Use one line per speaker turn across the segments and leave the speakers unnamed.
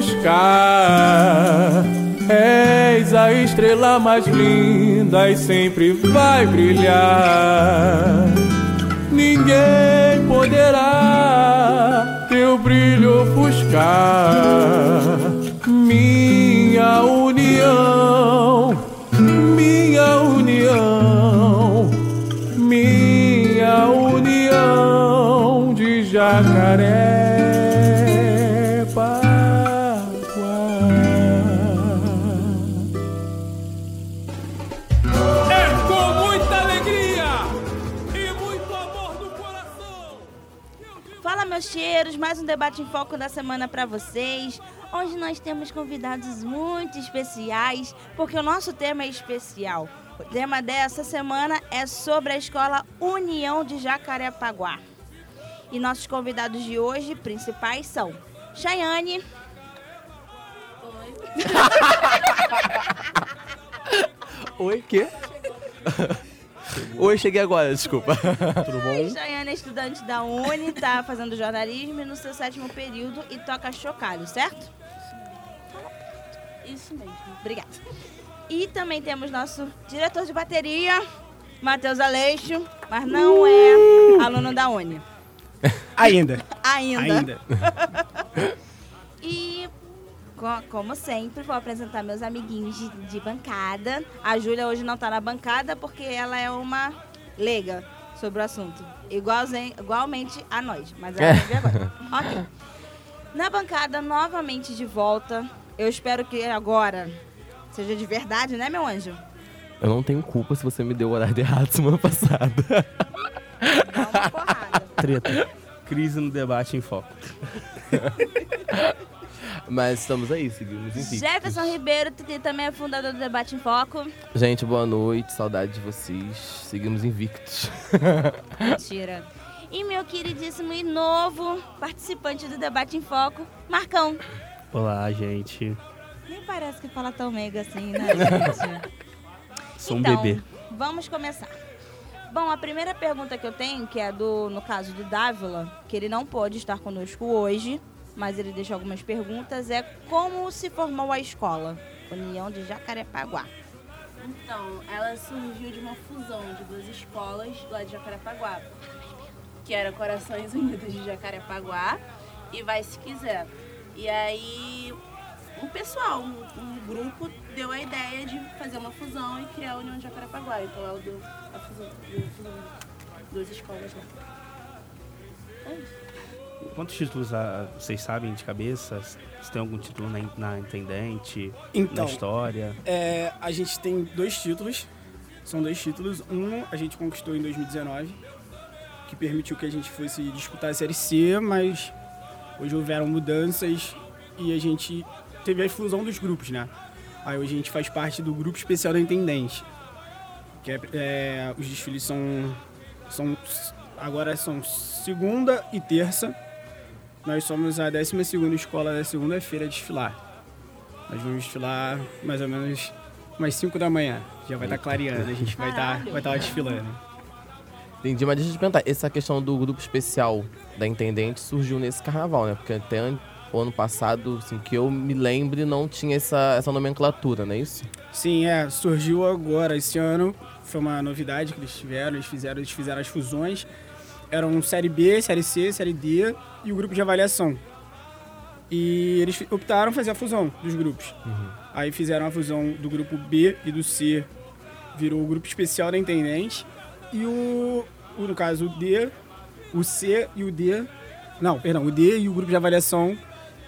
ofuscar. És a estrela mais linda e sempre vai brilhar. Ninguém poderá teu brilho ofuscar. Minha
meus cheiros, mais um debate em foco da semana para vocês, onde nós temos convidados muito especiais, porque o nosso tema é especial. O tema dessa semana é sobre a escola União de Jacarepaguá. E nossos convidados de hoje principais são Chayane,
Oi, quê? Oi, cheguei agora, desculpa.
Tudo bom?
Chayane é estudante da Uni, tá fazendo jornalismo no seu sétimo período e toca chocalho, certo?
Isso mesmo.
Obrigada. E também temos nosso diretor de bateria, Matheus Aleixo, mas não é aluno da Uni.
Ainda.
Ainda.
Ainda.
E, como sempre, vou apresentar meus amiguinhos de, de bancada. A Júlia hoje não tá na bancada porque ela é uma leiga sobre o assunto. Igualzen- igualmente a nós, mas ela vai ver agora. Ok. Na bancada, novamente de volta. Eu espero que agora seja de verdade, né, meu anjo?
Eu não tenho culpa se você me deu o horário errado semana passada.
Dá uma porrada.
Treta. Crise no debate em foco.
Mas estamos aí, seguimos em
Jefferson Ribeiro, que também é fundador do Debate em Foco.
Gente, boa noite, saudade de vocês. Seguimos invictos.
Mentira. E meu queridíssimo e novo participante do Debate em Foco, Marcão.
Olá, gente.
Nem parece que fala tão meiga assim, né, gente?
Sou um
então,
bebê.
vamos começar. Bom, a primeira pergunta que eu tenho, que é do, no caso do Dávila, que ele não pôde estar conosco hoje, mas ele deixou algumas perguntas, é como se formou a escola? União de Jacarepaguá.
Então, ela surgiu de uma fusão de duas escolas lá de Jacarepaguá, que era Corações Unidos de Jacarepaguá e Vai Se Quiser. E aí, um pessoal, um, um grupo deu a ideia de fazer uma fusão e criar a União de Jacarepaguá. Então, ela deu a fusão, de duas escolas lá. É isso.
Quantos títulos ah, vocês sabem de cabeça? Se tem algum título na, na intendente,
Então,
na história?
é, a gente tem dois títulos. São dois títulos. Um a gente conquistou em 2019, que permitiu que a gente fosse disputar a Série C, mas hoje houveram mudanças e a gente teve a fusão dos grupos, né? Aí hoje a gente faz parte do grupo especial da Intendente. Que é, é, os desfiles são, são. Agora são segunda e terça. Nós somos a 12 escola da segunda-feira a desfilar. Nós vamos desfilar mais ou menos umas 5 da manhã. Já vai estar clareando, a gente vai estar
Caralho.
vai tá lá desfilando.
Entendi, mas deixa eu te perguntar, essa questão do grupo especial da Intendente surgiu nesse carnaval, né? Porque até o ano passado, assim, que eu me lembre, não tinha essa, essa nomenclatura, não é isso?
Sim, é, surgiu agora, esse ano, foi uma novidade que eles tiveram, eles fizeram, eles fizeram as fusões. Eram Série B, Série C, Série D e o grupo de avaliação. E eles optaram fazer a fusão dos grupos. Aí fizeram a fusão do grupo B e do C, virou o grupo especial da Intendente. E o, o, no caso, o D, o C e o D. Não, perdão, o D e o grupo de avaliação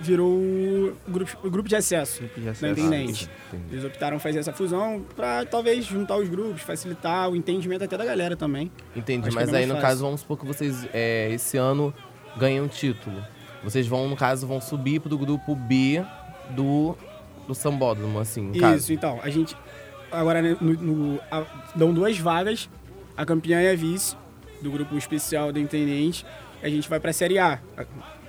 virou o grupo, o grupo de acesso
de
da
acesso.
Intendente. Eles optaram fazer essa fusão pra talvez juntar os grupos, facilitar o entendimento até da galera também.
Entendi,
Acho que
mas
é
aí no
fácil.
caso, vamos supor que vocês é, esse ano ganham um título. Vocês vão, no caso, vão subir pro grupo B do, do Sambódromo, assim,
Isso,
caso.
então, a gente agora né, no, no- a- dão duas vagas, a campeã e a vice do grupo especial da Intendente. A gente vai pra Série A.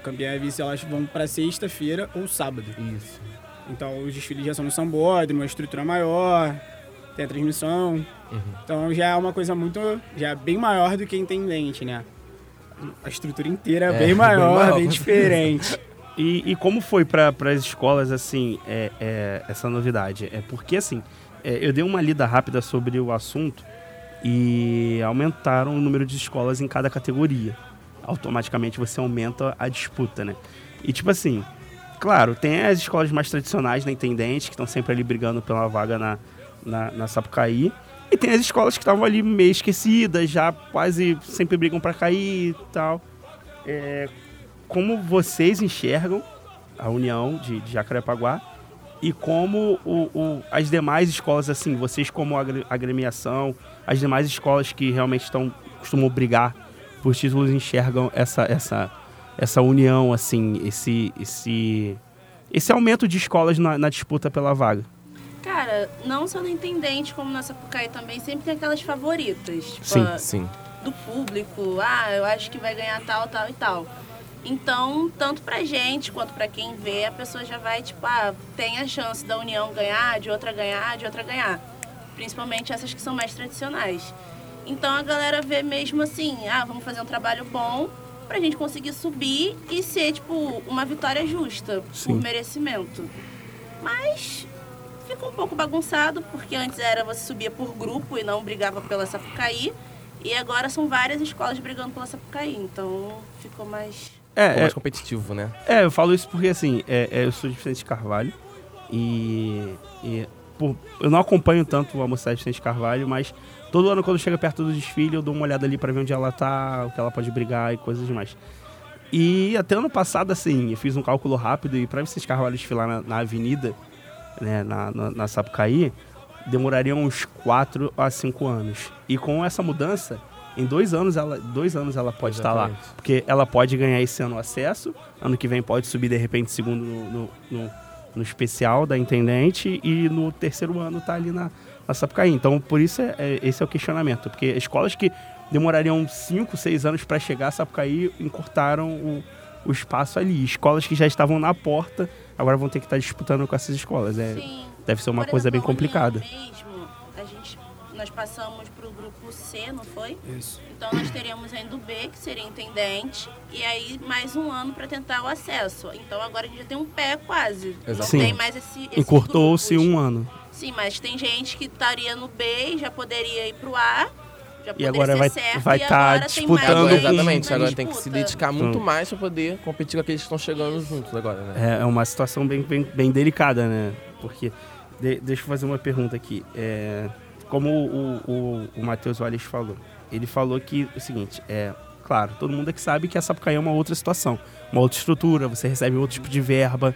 Campeã e a vice elas vão pra sexta-feira ou sábado.
Isso.
Então os desfiles já são no Sambódromo, a estrutura maior, tem a transmissão.
Uhum.
Então já é uma coisa muito. já é bem maior do que Intendente, né? A estrutura inteira é,
É,
bem
bem
maior,
maior,
bem diferente.
E, e como foi para as escolas, assim, é, é, essa novidade? É porque, assim, é, eu dei uma lida rápida sobre o assunto e aumentaram o número de escolas em cada categoria. Automaticamente você aumenta a disputa, né? E, tipo assim, claro, tem as escolas mais tradicionais na Intendente, que estão sempre ali brigando pela vaga na, na, na Sapucaí. E tem as escolas que estavam ali meio esquecidas, já quase sempre brigam para cair e tal. É, como vocês enxergam a união de, de Jacarepaguá e como o, o, as demais escolas, assim, vocês como agre- agremiação, as demais escolas que realmente estão costumam brigar por títulos enxergam essa, essa, essa união, assim, esse, esse, esse aumento de escolas na, na disputa pela vaga.
Cara, não só no Intendente, como na Sapucaí também, sempre tem aquelas favoritas. Tipo,
Sim,
a-
Sim.
do público. Ah, eu acho que vai ganhar tal, tal e tal. Então, tanto pra gente quanto pra quem vê, a pessoa já vai, tipo, ah, tem a chance da União ganhar, de outra ganhar, de outra ganhar. Principalmente essas que são mais tradicionais. Então a galera vê mesmo assim, ah, vamos fazer um trabalho bom pra gente conseguir subir e ser, tipo, uma vitória justa,
Sim.
por merecimento. Mas ficou um pouco bagunçado, porque antes era você subia por grupo e não brigava pela Sapucaí. E agora são várias escolas brigando pela Sapucaí, então ficou mais.
É,
Ficou
é,
mais competitivo, né?
É, eu falo isso porque assim, é, é, eu sou de Vicente Carvalho e, e por- eu não acompanho tanto a mocidade de Vicente Carvalho, mas todo ano quando chega perto do desfile eu dou uma olhada ali pra ver onde ela tá, o que ela pode brigar e coisas demais. E até ano passado, assim, eu fiz um cálculo rápido e pra Vicente Carvalho desfilar na, na avenida, né, na, na, na Sapucaí, demoraria uns 4 a 5 anos. E com essa mudança, em dois anos ela, dois anos ela pode estar lá. Porque ela pode ganhar esse ano o acesso, ano que vem pode subir de repente segundo no, no, no- no especial da Intendente e no terceiro ano tá ali na, na Sapucaí. Então por isso é, é- esse é o questionamento. Porque escolas que demorariam 5, 6 anos para chegar a Sapucaí encurtaram o, o espaço ali. Escolas que já estavam na porta agora vão ter que estar disputando com essas escolas. É,
Sim.
deve ser uma
Por
coisa bem
exemplo, a
complicada.
Mesmo, a gente, nós passamos pro grupo C, não foi?
Isso.
Então nós teríamos ainda o B, que seria intendente, e aí mais um ano para tentar o acesso. Então agora a gente já tem um pé quase. Não
Exato.
Sim.
tem mais esse. esses
Encurtou-se um ano.
Sim, mas tem gente que estaria no B e já poderia ir pro A. Já
E
poderia
agora
ser
vai-
certo,
vai tá disputando
Agora, exatamente, agora tem que se
disputa.
dedicar muito
Hum.
mais pra poder competir com aqueles que estão chegando juntos agora, né?
É, é uma situação bem, bem, bem delicada, né? Porque, de- deixa eu fazer uma pergunta aqui. É, como o, o, o Matheus Valles falou, ele falou que o seguinte, é, claro, todo mundo aqui sabe que a Sapucaí é uma outra situação, uma outra estrutura, você recebe outro tipo de verba,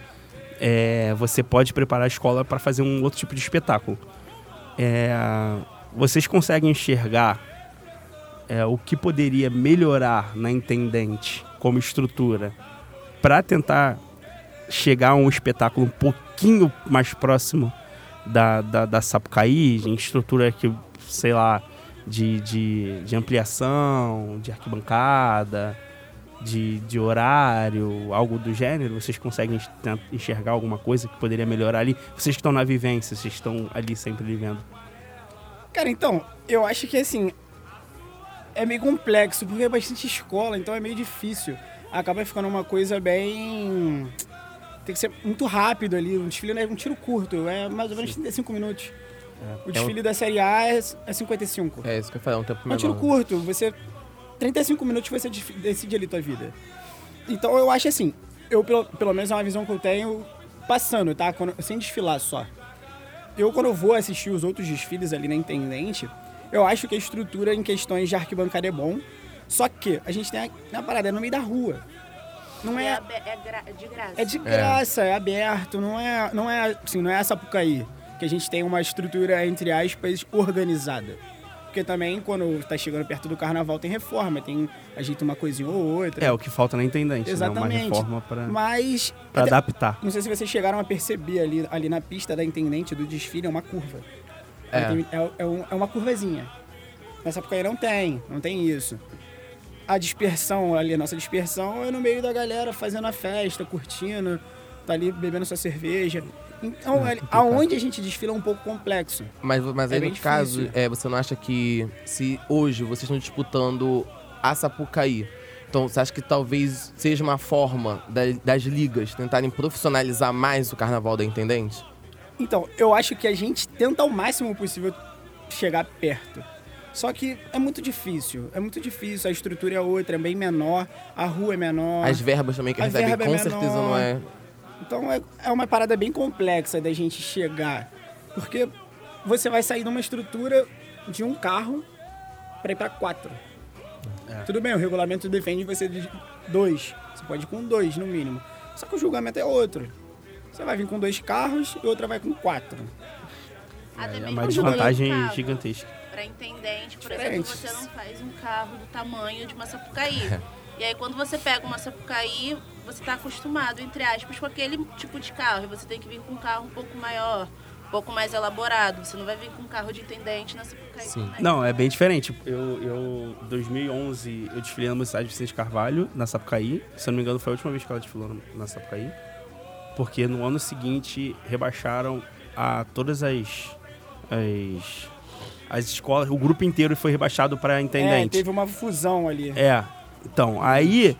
é, você pode preparar a escola para fazer um outro tipo de espetáculo. É, vocês conseguem enxergar é, o que poderia melhorar na Intendente como estrutura para tentar chegar a um espetáculo um pouquinho mais próximo da, da, da Sapucaí, em estrutura que, sei lá, de, de, de ampliação, de arquibancada, de, de horário, algo do gênero? Vocês conseguem enxergar alguma coisa que poderia melhorar ali? Vocês que estão na vivência, vocês estão ali sempre vivendo.
Cara, então, eu acho que assim. É meio complexo, porque é bastante escola, então é meio difícil. Acaba ficando uma coisa bem. Tem que ser muito rápido ali. Um desfile não é um tiro curto, é mais ou menos 35 minutos. O desfile da Série A é é 55.
É isso que eu falei, é um tempo
É um tiro
menor.
curto, você. 35 minutos você decide ali tua vida. Então eu acho assim, eu pelo, pelo menos é uma visão que eu tenho passando, tá? Quando- sem desfilar só. Eu quando eu vou assistir os outros desfiles ali na Intendente, eu acho que a estrutura em questões de arquibancada é bom. Só que a gente tem a, a parada é no meio da rua. Não
É,
é,
é gra- de graça.
é de graça, é aberto, não é, não é, assim, não é essa Sapucaí, que a gente tem uma estrutura, entre aspas, organizada. Porque também, quando tá chegando perto do carnaval, tem reforma, tem ajeita uma coisinha ou outra.
É, o que falta na Intendente,
Exatamente.
né? Uma reforma para
Mas,
para adaptar.
não sei se vocês chegaram a perceber ali, ali na pista da Intendente do desfile, é uma curva.
É.
Tem- É, é um- é uma curvazinha. Na Sapucaí não tem, não tem isso. A dispersão ali, a nossa dispersão é no meio da galera fazendo a festa, curtindo, tá ali bebendo sua cerveja. Então, ali- aonde a gente desfila é um pouco complexo.
Mas, mas
É
aí, no caso,
difícil.
é, você não acha que se hoje vocês estão disputando a Sapucaí Então, você acha que talvez seja uma forma da- das ligas tentarem profissionalizar mais o carnaval da Intendente?
Então, eu acho que a gente tenta ao máximo possível chegar perto. Só que é muito difícil. É muito difícil. A estrutura é outra, é bem menor. A rua é menor.
As verbas também que
A
recebem,
é
com
menor.
certeza não é.
Então é, é uma parada bem complexa da gente chegar. Porque você vai sair de uma estrutura de um carro para ir para quatro. Tudo bem, o regulamento defende você de dois. Você pode ir com dois, no mínimo. Só que o julgamento é outro. Você vai vir com dois carros e outra vai com quatro.
É
mesmo
uma desvantagem gigantesca.
Pra intendente, por
Diferentes.
exemplo, você não faz um carro do tamanho de uma Sapucaí. e aí quando você pega uma Sapucaí, você tá acostumado, entre aspas, com aquele tipo de carro. E você tem que vir com um carro um pouco maior, um pouco mais elaborado. Você não vai vir com um carro de intendente na Sapucaí
Sim.
Não, é bem diferente. Eu, eu 2011, eu desfilei na Mocidade Vicente Carvalho, na Sapucaí. Se eu não me engano, foi a última vez que ela desfilou na Sapucaí. Porque no ano seguinte, rebaixaram a todas as... as as escolas, o grupo inteiro foi rebaixado para
É,
intendente.
teve uma fusão ali.
É. Então, aí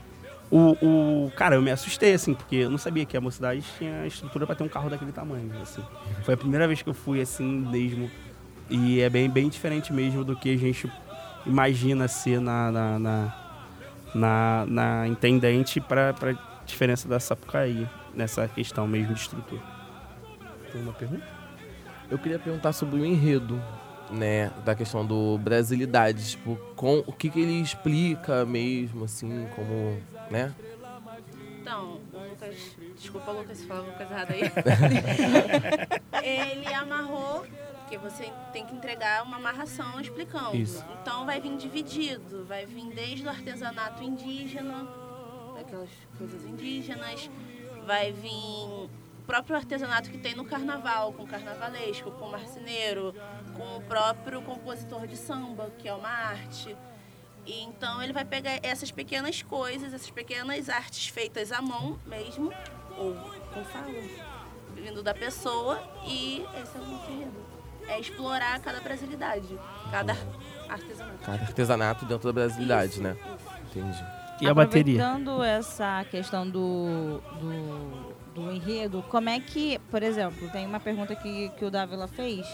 o, o. Cara, eu me assustei, assim, porque eu não sabia que a mocidade tinha estrutura pra ter um carro daquele tamanho, assim. Foi a primeira vez que eu fui assim mesmo. E é bem, bem diferente mesmo do que a gente imagina ser na. na, na, na, na intendente pra diferença da Sapucaí, nessa questão mesmo de estrutura. Tem uma pergunta?
Eu queria perguntar sobre o enredo, né? Da questão do Brasilidade. Tipo, com, o que, que ele explica mesmo, assim, como. Né?
Então, o Lucas. Desculpa, Lucas, se falar alguma coisa errada aí. ele amarrou, porque você tem que entregar uma amarração explicando.
Isso.
Então vai vir dividido, vai vir desde o artesanato indígena, daquelas coisas indígenas, vai vir o próprio artesanato que tem no carnaval, com o carnavalesco, com o marceneiro, com o próprio compositor de samba, que é uma arte. E então ele vai pegar essas pequenas coisas, essas pequenas artes feitas à mão mesmo, ou com falo, vindo da pessoa, e esse é o enredo. É explorar cada brasilidade, cada artesanato.
Cada artesanato dentro da brasilidade,
Isso,
né?
isso.
Entendi.
E a bateria?
Aproveitando essa questão do, do, do enredo, como é que, por exemplo, tem uma pergunta que, que o Dávila fez,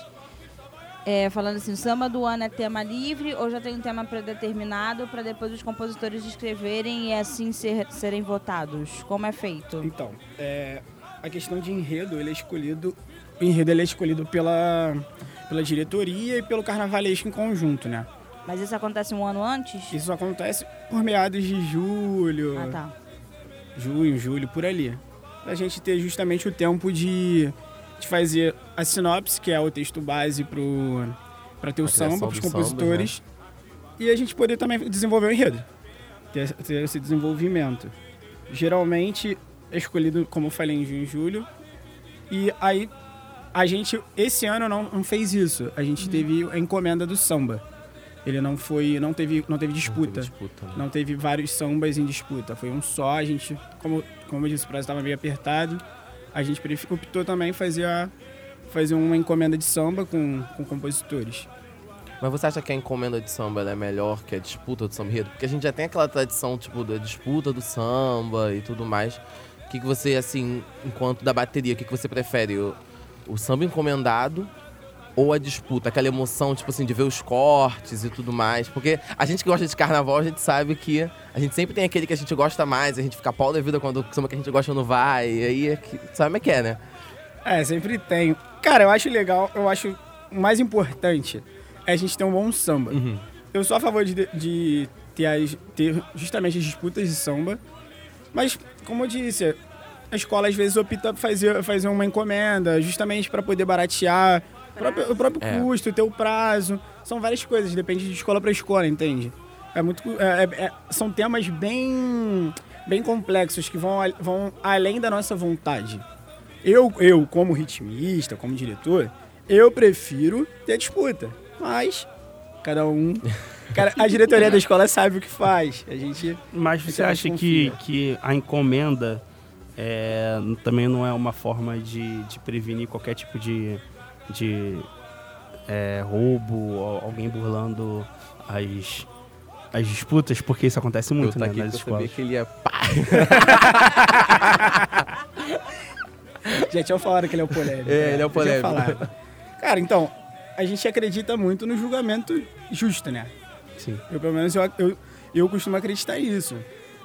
é, falando assim, o samba do ano é tema livre ou já tem um tema predeterminado para depois os compositores escreverem e assim ser- serem votados? Como é feito?
Então, é, a questão de enredo, ele é escolhido. O enredo ele é escolhido pela, pela diretoria e pelo carnavalesco em conjunto, né?
Mas isso acontece um ano antes?
Isso acontece por meados de julho,
Ah, tá.
junho, julho, por ali. Pra gente ter justamente o tempo de, de fazer a sinopse, que é o texto base pro, pra ter o samba, pros
dos sambas,
compositores. E a gente poder também desenvolver o enredo. Ter, ter esse desenvolvimento. Geralmente é escolhido, como eu falei, em junho e julho. E aí, a gente, esse ano não, não fez isso. A gente teve a encomenda do samba. Ele não foi, não teve, não teve disputa.
Não teve disputa, né?
Não teve vários sambas em disputa. Foi um só. A gente, como, como eu disse, o prazo estava meio apertado. A gente optou também fazer, a, fazer uma encomenda de samba com, com compositores.
Mas você acha que a encomenda de samba é melhor que a disputa do samba enredo? Porque a gente já tem aquela tradição, tipo, da disputa do samba e tudo mais. O que, que você, assim, enquanto da bateria, o que, que você prefere? O, o samba encomendado ou a disputa? Aquela emoção, tipo assim, de ver os cortes e tudo mais. Porque a gente que gosta de carnaval, a gente sabe que a gente sempre tem aquele que a gente gosta mais, a gente fica pau da vida quando o samba que a gente gosta não vai. E aí, é sabe como é que é, né?
É, sempre tem. Cara, eu acho legal, eu acho o mais importante é a gente ter um bom samba. Eu sou a favor de, de ter, as- ter justamente as disputas de samba, mas, como eu disse, a escola às vezes opta por fazer, fazer uma encomenda justamente para poder baratear o próprio, o próprio
É.
custo, ter o prazo. São várias coisas, depende de escola para escola, entende? É muito, é- é- é- são temas bem, bem complexos que vão, vão além da nossa vontade. Eu, eu, como ritmista, como diretor, eu prefiro ter disputa. Mas cada um. Cara, a diretoria da escola sabe o que faz. A gente.
Mas
Você
acha que, que a encomenda é, também não é uma forma de, de prevenir qualquer tipo de, de é, roubo, ou alguém burlando as, as disputas, porque isso acontece muito,
eu
né,
tá aqui
nas
que eu sabia
escolas.
que ele ia...
Já tinha falado que ele é o polêmico.
É, ele é o
tinha
polêmico.
Cara, então, a gente acredita muito no julgamento justo, né?
Sim.
Eu, pelo menos, eu, eu, eu costumo acreditar nisso.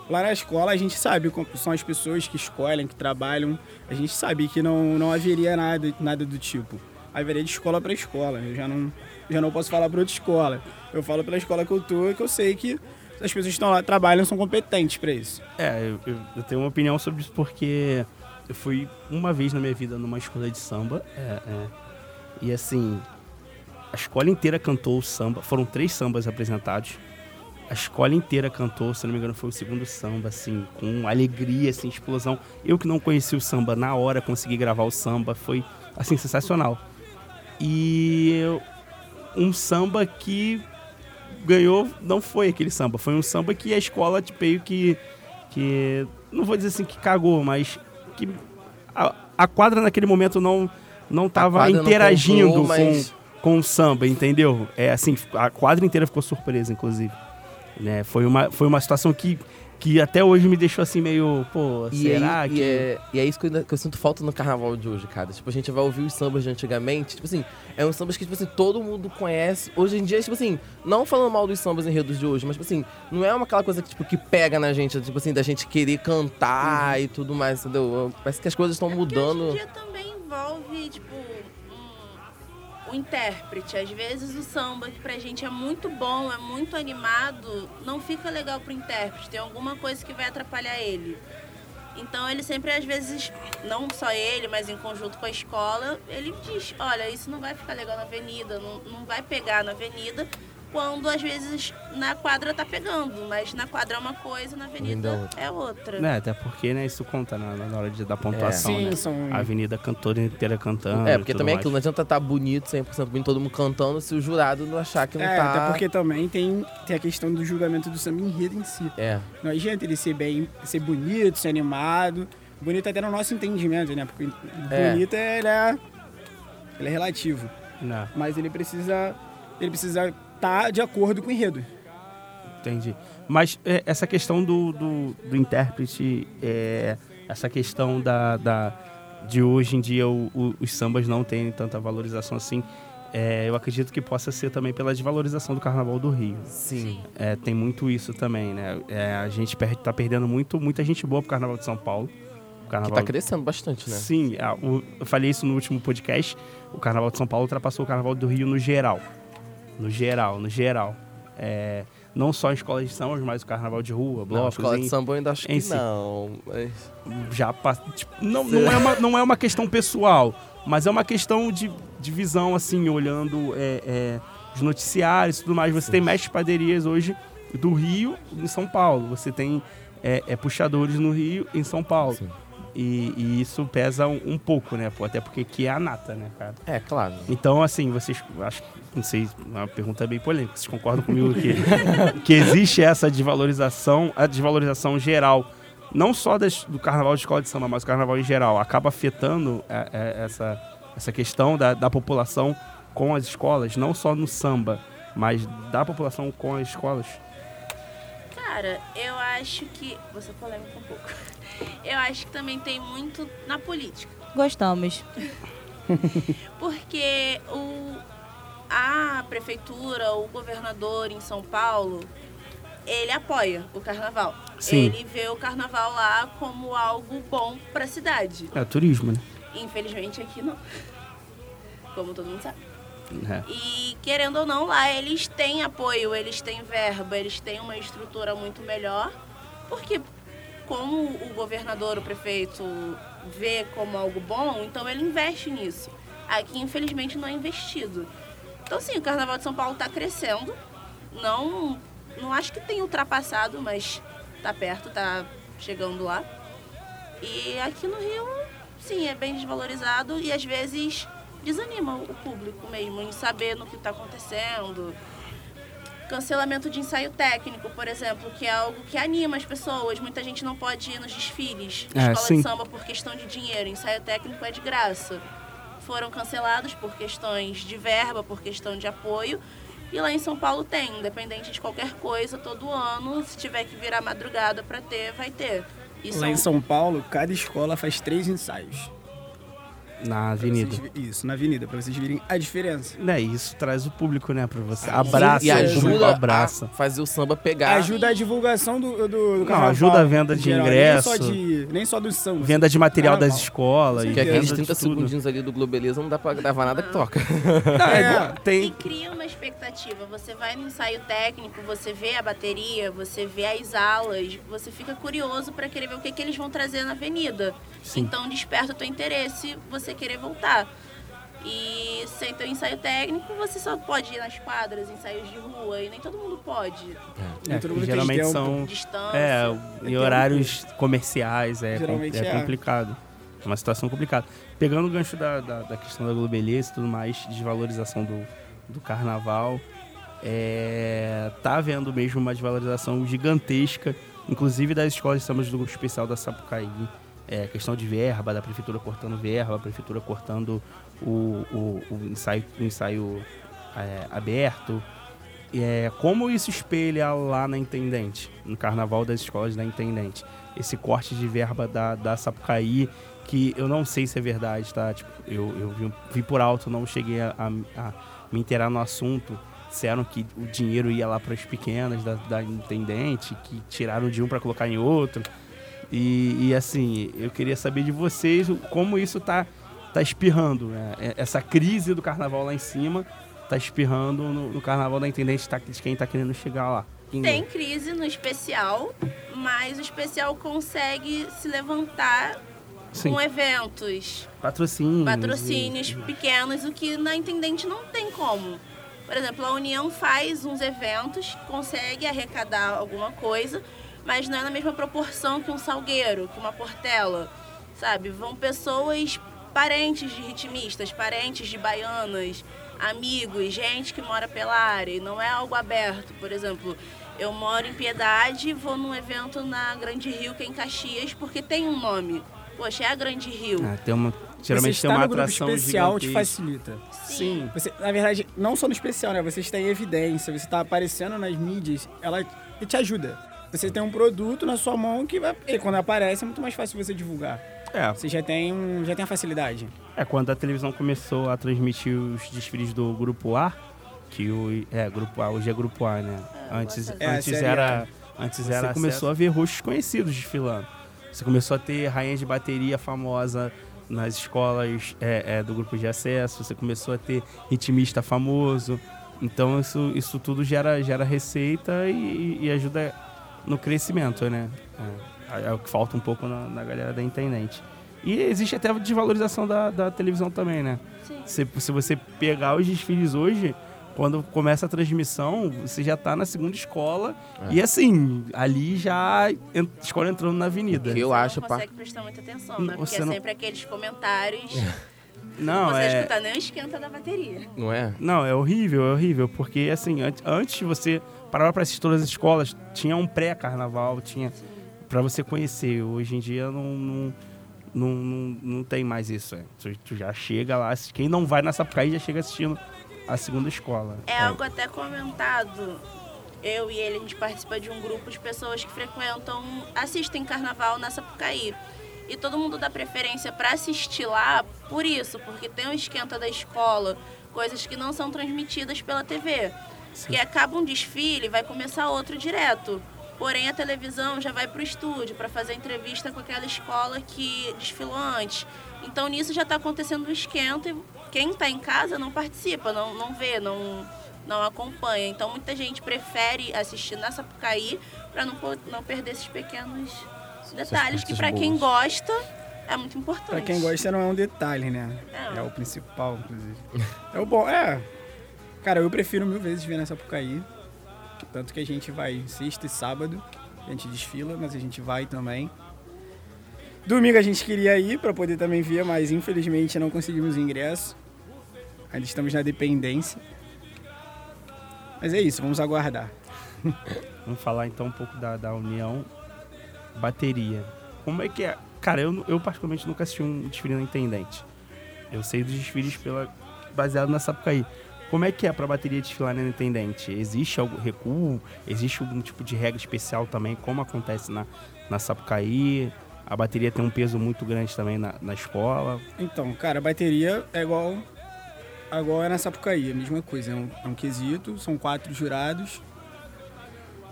Lá na escola, a gente sabe como são as pessoas que escolhem, que trabalham. A gente sabe que não, não haveria nada, nada do tipo. Haveria de escola para escola. Eu já não, já não posso falar para outra escola. Eu falo pela escola que eu tô, que eu sei que as pessoas que estão lá, trabalham, são competentes para isso.
É, eu- eu tenho uma opinião sobre isso porque eu fui uma vez na minha vida numa escola de samba. é, é, e assim, a escola inteira cantou o samba. Foram três sambas apresentados. A escola inteira cantou, se não me engano, foi o segundo samba, assim, com alegria, assim, explosão. Eu que não conheci o samba, na hora consegui gravar o samba, foi, assim, sensacional. E um samba que ganhou não foi aquele samba, foi um samba que a escola tipo, meio que que não vou dizer assim que cagou, mas que a, a quadra naquele momento não não tava
quadra não
interagindo
comprou, mas-
com, com o samba, entendeu? É assim, a quadra inteira ficou surpresa, inclusive. Né? Foi uma foi uma situação que que até hoje me deixou assim meio, pô,
E,
será
aí,
que
e, é, e é isso que eu, ainda- que eu sinto falta no carnaval de hoje, cara. Tipo, a gente vai ouvir os sambas de antigamente. Tipo assim, é um sambas que, tipo assim, todo mundo conhece. Hoje em dia, tipo assim, não falando mal dos sambas enredos de hoje, mas, tipo assim, não é uma aquela coisa que, tipo, que pega na gente, tipo assim, da gente querer cantar e tudo mais, entendeu? Parece que as coisas estão
É
mudando.
Hoje em dia também envolve, tipo, o intérprete. Às vezes o samba, que pra gente é muito bom, é muito animado, não fica legal pro intérprete. Tem alguma coisa que vai atrapalhar ele. Então ele sempre, às vezes, não só ele, mas em conjunto com a escola, ele diz, olha, isso não vai ficar legal na avenida, não, não vai pegar na avenida, quando às vezes na quadra tá pegando, mas na quadra é uma coisa, na avenida é outra.
né, até porque né, isso conta na, na hora de dar pontuação,
Sim,
né?
são-
A avenida cantora inteira cantando.
É, porque também é
mais.
aquilo, não adianta estar bonito, 100% bonito, todo mundo cantando, se o jurado não achar que não
É,
tá...
até porque também tem, tem a questão do julgamento do samba enredo em si.
É,
Não adianta ele ser bem, ser bonito, ser animado. Bonito até no nosso entendimento, né? Porque
É.
bonito ele é, ele é relativo.
Né.
Mas ele precisa ele precisa estar de acordo com o enredo.
Entendi. Mas é, essa questão do, do, do intérprete, é, essa questão da, da, de hoje em dia o- o- os sambas não terem tanta valorização assim, é, eu acredito que possa ser também pela desvalorização do Carnaval do Rio.
sim.
É, tem muito isso também, né? É, a gente per tá perdendo muito, muita gente boa pro Carnaval de São Paulo. O
Que
Carnaval
tá crescendo bastante, né?
Sim, a- o- eu falei isso no último podcast. O Carnaval de São Paulo ultrapassou o Carnaval do Rio no geral. No geral, no geral. É, não só em escolas de samba, mas o Carnaval de rua,
Não,
blocos.
escola
em-
de samba eu ainda acho
em
que
si.
não. Mas...
já passa. tipo, não, não, é uma, não é uma questão pessoal, mas é uma questão de, de visão, assim, olhando é, é, os noticiários e tudo mais. Você tem mestres paderias hoje do Rio em São Paulo. Você tem é, é, puxadores no Rio em São Paulo.
Sim.
E, e isso pesa um, um pouco, né? Pô, até porque aqui é a nata, né, cara?
É, claro.
Então, assim, vocês. Acho que. Não sei, é uma pergunta bem polêmica. Vocês concordam comigo que, que existe essa desvalorização, a desvalorização geral, não só das- do carnaval de escola de samba, mas o carnaval em geral, acaba afetando é, é, essa, essa questão da, da população com as escolas, não só no samba, mas da população com as escolas?
Cara, eu acho que. Vou ser polêmica um pouco. Eu acho que também tem muito na política.
Gostamos.
Porque o, a prefeitura, o governador em São Paulo, ele apoia o carnaval.
Sim.
Ele vê o carnaval lá como algo bom pra cidade.
É turismo, né?
Infelizmente aqui não. Como todo mundo sabe.
É.
E querendo ou não, lá eles têm apoio, eles têm verba, eles têm uma estrutura muito melhor. Porque como o governador, o prefeito vê como algo bom, então ele investe nisso. Aqui, infelizmente, não é investido. Então, sim, o Carnaval de São Paulo está crescendo. Não, não acho que tenha ultrapassado, mas tá perto, tá chegando lá. E aqui no Rio, sim, é bem desvalorizado e às vezes desanima o público mesmo em saber no que está acontecendo. Cancelamento de ensaio técnico, por exemplo, que é algo que anima as pessoas. Muita gente não pode ir nos desfiles de
É,
escola
sim.
de samba por questão de dinheiro. Ensaio técnico é de graça. Foram cancelados por questões de verba, por questão de apoio. E lá em São Paulo tem, independente de qualquer coisa, todo ano, se tiver que virar madrugada para ter, vai ter. E
Lá em São Paulo, cada escola faz três ensaios.
Na
Pra
avenida.
vocês Isso, na avenida, pra vocês verem a diferença.
Né, isso traz o público, né, pra você. Abraça,
e
o
ajuda
abraça.
a fazer o samba pegar.
Ajuda a divulgação do, do, do
Não,
carnaval.
ajuda a venda de
geral,
ingresso.
Nem só, de, nem só do samba.
Venda de material das
Carnaval.
escolas.
Porque aqueles
de
30
tudo.
segundinhos ali do Globeleza não dá pra gravar nada que toca.
Não, é,
É.
E
tem,
cria uma expectativa. Você vai no ensaio técnico, você vê a bateria, você vê as alas, você fica curioso para querer ver o que, que eles vão trazer na avenida.
Sim.
Então desperta o teu interesse você querer voltar. E sem ter ensaio técnico, você só pode ir nas quadras, ensaios de rua, e nem todo mundo pode.
é,
todo mundo tem
geralmente
tempo.
são
Distância.
é, em
tempo.
horários comerciais, é,
Geralmente
é
é.
complicado. É uma situação complicada. Pegando o gancho da, da, da questão da globeleza e tudo mais, desvalorização do, do carnaval, é, tá havendo mesmo uma desvalorização gigantesca, inclusive das escolas de samba do grupo especial da Sapucaí. É, questão de verba, da prefeitura cortando verba, a prefeitura cortando o, o, o ensaio, o ensaio é, aberto. É, como isso espelha lá na Intendente, no carnaval das escolas da Intendente? Esse corte de verba da, da Sapucaí, que eu não sei se é verdade, tá? Tipo, eu, eu vi, vi por alto, não cheguei a, a- a me inteirar no assunto. Disseram que o dinheiro ia lá para as pequenas da, da Intendente, que tiraram de um para colocar em outro. E, e, assim, eu queria saber de vocês como isso tá, tá espirrando, né? É- Essa crise do carnaval lá em cima tá espirrando no, no carnaval da Intendente tá- de quem tá querendo chegar lá. Quem
Tem
é?
crise no especial, mas o especial consegue se levantar
Sim,
com eventos.
patrocínios.
patrocínios
e-
pequenos, o que na Intendente não tem como. Por exemplo, a União faz uns eventos, consegue arrecadar alguma coisa, mas não é na mesma proporção que um salgueiro, que uma portela, sabe? Vão pessoas parentes de ritmistas, parentes de baianas, amigos, gente que mora pela área, e não é algo aberto. Por exemplo, eu moro em Piedade, vou num evento na Grande Rio, que é em Caxias, porque tem um nome. Poxa, é a Grande Rio.
Ah, tem uma, geralmente
você
tem uma
no grupo
atração
especial te facilita.
Sim.
Você, na verdade, não só no especial, né? Você está em evidência, você está aparecendo nas mídias, ela te ajuda. Você tem um produto na sua mão que vai, e quando aparece é muito mais fácil você divulgar.
É,
Você já tem, um, já tem a facilidade.
é, quando a televisão começou a transmitir os desfiles do Grupo A, que o é Grupo A, hoje é Grupo A, né? Antes,
É,
antes
Série
era, antes
Você
era, começou
acesso.
a ver rostos conhecidos desfilando. Você começou a ter rainha de bateria famosa nas escolas é, é, do grupo de acesso. Você começou a ter ritmista famoso. Então isso, isso tudo gera, gera receita e, e ajuda no crescimento, né? É, é o que falta um pouco na, na galera da intendente. E existe até a desvalorização da, da televisão também, né?
Sim.
Se, se você pegar os desfiles hoje, quando começa a transmissão, você já tá na segunda escola.
É.
E assim, ali já en- escola entrando na avenida.
O que eu
Você
acho,
não
par-
consegue prestar muita atenção,
Não,
né? Porque
você
é
não-
sempre aqueles comentários.
Não,
você
é.
escuta nem o esquenta da bateria.
não é?
Não, é horrível, é horrível. Porque assim, an- antes de você parar pra assistir todas as escolas, tinha um pré-carnaval, tinha. Pra você conhecer. Hoje em dia não. não não, não, não tem mais isso. É. Tu, tu já chega lá, quem não vai na Sapucaí já chega assistindo a segunda escola.
É algo até comentado. Eu e ele, a gente participa de um grupo de pessoas que frequentam, assistem carnaval na Sapucaí. E todo mundo dá preferência para assistir lá por isso, porque tem o esquenta da escola, coisas que não são transmitidas pela TV. Que acaba um desfile, vai começar outro direto. Porém, a televisão já vai para o estúdio para fazer entrevista com aquela escola que desfilou antes. Então, nisso já está acontecendo um esquenta e quem está em casa não participa, não, não vê, não, não acompanha. Então, muita gente prefere assistir na Sapucaí para não, não perder esses pequenos detalhes que, para quem gosta, é muito importante.
Pra quem gosta não é um detalhe, né?
É.
É o principal, inclusive. É o bom, é. Cara, eu prefiro mil vezes ver na Sapucaí. Tanto que a gente vai sexta e sábado. A gente desfila, mas a gente vai também. Domingo a gente queria ir pra poder também ver, mas infelizmente não conseguimos ingresso. Ainda estamos na dependência. Mas é isso, vamos aguardar.
Vamos falar então um pouco da, da União Bateria. Como é que é? Cara, eu, eu particularmente nunca assisti um desfile na Intendente. Eu sei dos desfiles pela, baseado na Sapucaí. Como é que é pra bateria desfilar na Intendente? Existe algum recuo? Existe algum tipo de regra especial também, como acontece na, na Sapucaí? A bateria tem um peso muito grande também na, na escola.
Então, cara, a bateria é igual, igual é na Sapucaí, a mesma coisa. É um, é um quesito, são quatro jurados.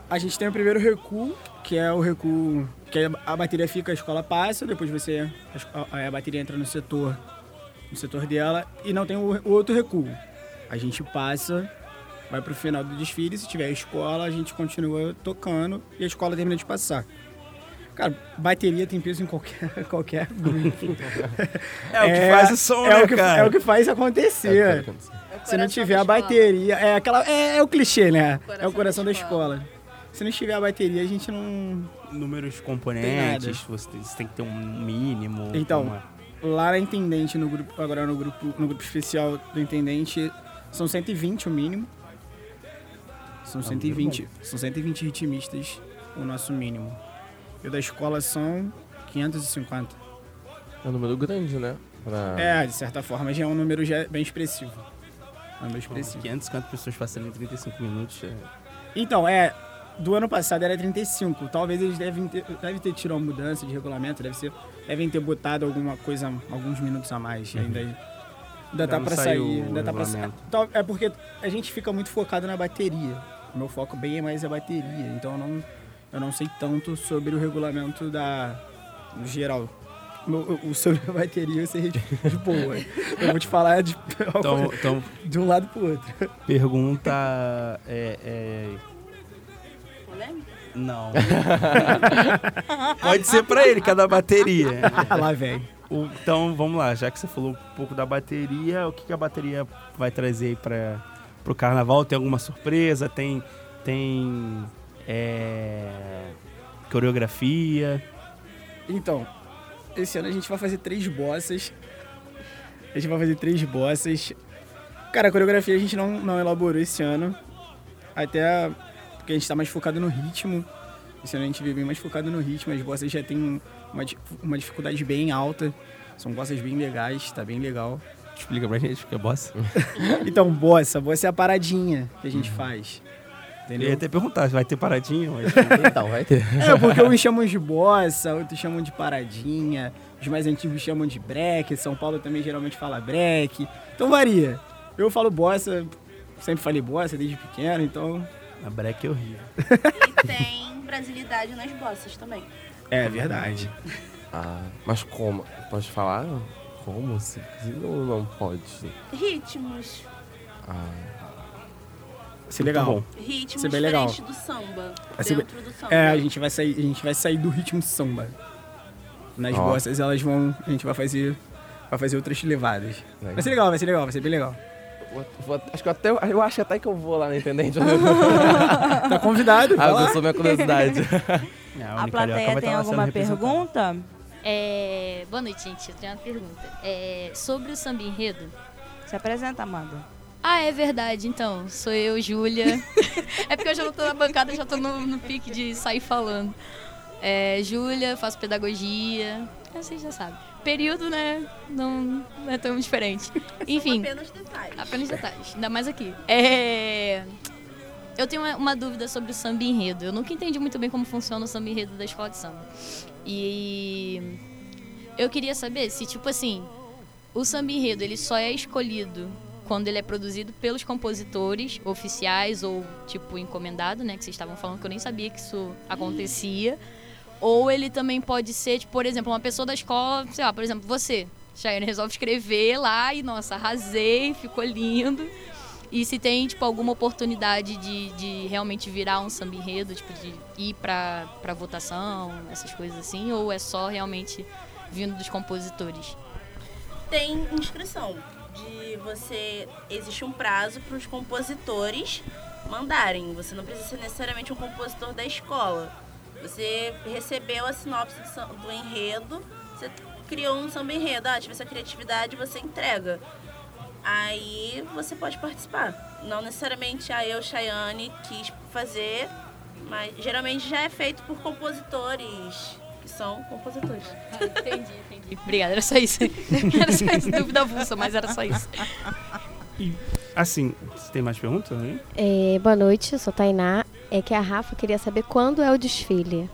A gente tem o primeiro recuo, que é o recuo que a bateria fica, a escola passa, depois você a, a- a bateria entra no setor, no setor dela e não tem o, o outro recuo. A gente passa, vai pro final do desfile, se tiver escola, a gente continua tocando e a escola termina de passar. Cara, bateria tem peso em qualquer, qualquer grupo.
É, o que faz o som,
é
né,
o que,
cara?
É o que faz acontecer.
É, cara,
Se não tiver a
escola.
bateria, é aquela é, é o clichê, né?
Coração
é o coração
da
da escola. Se não tiver a bateria, a gente não.
Números
Tem
componentes, você tem, você tem que ter um mínimo.
Então,
uma-
Lá na Intendente, no grupo, agora no grupo, no grupo especial do Intendente, são 120 o mínimo. São
É um
120, são 120 ritmistas o nosso mínimo. E o da escola são 550.
É um número grande, né? Pra...
É, de certa forma, já é um número já bem expressivo. É um número expressivo.
550 pessoas passando em 35 minutos. é-
Então, é. Do ano passado era 35. Talvez eles devem ter, devem ter tido uma mudança de regulamento, deve ser, devem ter botado alguma coisa, alguns minutos a mais. Ainda, ainda tá
saiu
sair.
o
Ainda tá pra sair. Tal- É porque a gente fica muito focado na bateria. O meu foco bem é mais a bateria. Então eu não, eu não sei tanto sobre o regulamento da. no geral. No- o sobre a bateria eu sei de, de boa. Eu vou te falar de,
Então, então
de um lado pro outro.
pergunta. É, é,
Polêmica?
Não. Pode ser pra ele, cada bateria.
Ah, lá, velho.
O- Então, vamos lá. Já que você falou um pouco da bateria, o que, que a bateria vai trazer para pro carnaval? Tem alguma surpresa? Tem, tem é, coreografia?
Então, esse ano a gente vai fazer três bossas. A gente vai fazer três bossas. Cara, a coreografia a gente não, não elaborou esse ano. Até porque a gente tá mais focado no ritmo. Esse ano a gente veio bem mais focado no ritmo. As bossas já tem uma, uma dificuldade bem alta. São bossas bem legais, tá bem legal.
Explica pra gente o que é bossa.
Então, bossa, bossa é a paradinha que a gente faz.
Eu
Entendeu?
ia até perguntar, vai ter paradinha? Mas...
Então, vai ter.
É, porque uns chamam de bossa, outros chamam de paradinha, os mais antigos chamam de break, São Paulo também geralmente fala break. Então varia. Eu falo bossa, sempre falei bossa desde pequeno, então.
A break é horrível.
E tem brasilidade nas bossas também.
É verdade.
Ah, mas como? Pode falar? Como? Se, se não, não pode.
Ritmos.
Ah,
Vai ser legal.
bom.
Ritmos
Ser bem legal.
do samba.
Vai ser
dentro do samba.
É, a gente vai sair, a gente vai sair do ritmo samba. Nas
Ó.
bossas elas vão, a gente vai fazer vai fazer outras levadas.
legal.
Vai ser legal, vai ser legal, vai ser bem legal.
Vou- vou- acho que eu até, eu acho até que eu vou lá na Intendente.
Tá convidado, vai lá.
Aguçou minha curiosidade.
A plateia tem alguma pergunta?
É, boa noite, gente. Eu tenho uma pergunta. É, sobre o samba enredo.
Se apresenta, Amanda.
Ah, é verdade. Então, sou eu, Júlia. é porque eu já não tô na bancada, já tô no, no pique de sair falando. É, Júlia, faço pedagogia. Vocês já sabem. Período, né? Não, não é tão diferente. Enfim.
Apenas detalhes.
Apenas detalhes, ainda mais aqui. É... Eu tenho uma, dúvida sobre o samba enredo. Eu nunca entendi muito bem como funciona o samba enredo da escola de samba. E eu queria saber se, tipo assim, o samba enredo ele só é escolhido quando ele é produzido pelos compositores oficiais ou, tipo, encomendado, né? Que vocês estavam falando que eu nem sabia que isso acontecia. Ou ele também pode ser, tipo, por exemplo, uma pessoa da escola, sei lá, por exemplo, você, Chayane, resolve escrever lá e, nossa, arrasei, ficou lindo. E se tem, tipo, alguma oportunidade de, de realmente virar um samba enredo, tipo, de ir pra, pra votação, essas coisas assim, ou é só realmente vindo dos compositores?
Tem inscrição de você existe um prazo para os compositores mandarem. Você não precisa ser necessariamente um compositor da escola. Você recebeu a sinopse do, enredo, você criou um samba enredo, ah, tive essa criatividade, você entrega. Aí você pode participar. Não necessariamente a eu, Chayane, quis fazer, mas geralmente já é feito por compositores que são compositores.
entendi, entendi. Obrigada, era só isso. Era só isso, dúvida avulsa, mas era só isso.
Assim, você tem mais perguntas? Hein?
É, boa noite, eu sou Tainá. É que a Rafa queria saber quando é o desfile.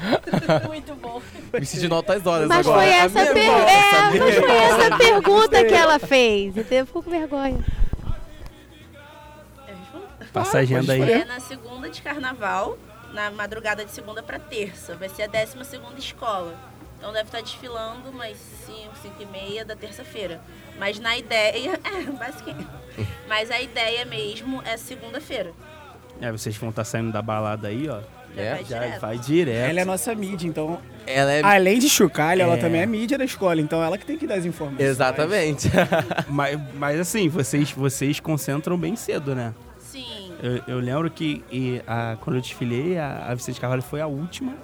Muito bom.
Me senti em altas horas
Mas
agora.
foi
A
essa, per- é, mas foi essa pergunta que ela fez. Então eu fico com vergonha.
Respondo?
Passa a agenda aí.
É na segunda de carnaval, na madrugada de segunda para terça. Vai ser a 12 segunda escola. Então deve estar desfilando umas 5, 5 e meia da terça-feira. Mas na ideia. É, basicamente. Mas a ideia mesmo é segunda-feira.
É, vocês vão estar saindo da balada aí, ó.
Já
É,
vai
Já
direto.
vai direto.
Ela é nossa mídia, então.
Ela é...
Além de chocalho, ela
É.
também é mídia da escola, então ela que tem que dar as informações.
Exatamente.
Mas, mas assim, vocês, vocês concentram bem cedo, né?
Sim.
Eu, eu lembro que e, a- quando eu desfilei, a, a Vicente Carvalho foi a última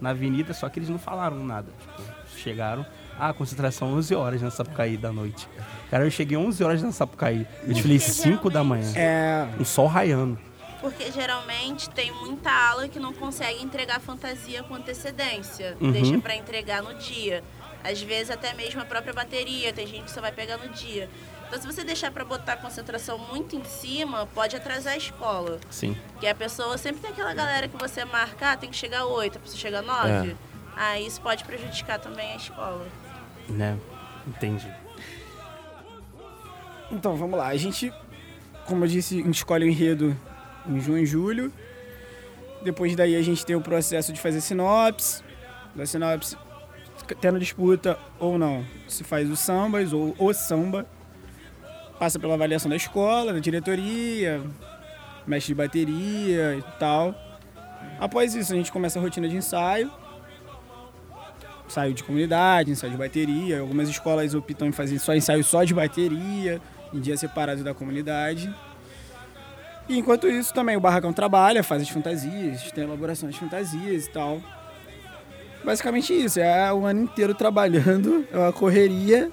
na avenida, só que eles não falaram nada. Tipo, chegaram, ah, concentração 11 horas na Sapucaí da noite. Cara, eu cheguei 11 horas na Sapucaí. Eu desfilei
Porque
5 da manhã.
É.
Um sol raiando.
Porque geralmente tem muita ala que não consegue entregar fantasia com antecedência.
Uhum.
Deixa pra entregar no dia. Às vezes até mesmo a própria bateria, tem gente que só vai pegar no dia. Então se você deixar pra botar a concentração muito em cima, pode atrasar a escola.
Sim.
Porque a pessoa sempre tem aquela galera que você marca, ah, tem que chegar 8, a pessoa chega 9.
É.
Aí isso pode prejudicar também a escola.
Né? Entendi.
Então, vamos lá. A gente, como eu disse, escolhe o enredo em junho e julho. Depois daí a gente tem o processo de fazer sinopse. Da sinopse, tendo disputa ou não, se faz o sambas ou o samba. Passa pela avaliação da escola, da diretoria, mestre de bateria e tal. Após isso, a gente começa a rotina de ensaio. Ensaio de comunidade, ensaio de bateria. Algumas escolas optam em fazer só ensaio só de bateria, em dias separados da comunidade. E enquanto isso, também o Barracão trabalha, faz as fantasias, tem elaboração das fantasias e tal. Basicamente isso, é o ano inteiro trabalhando, é uma correria.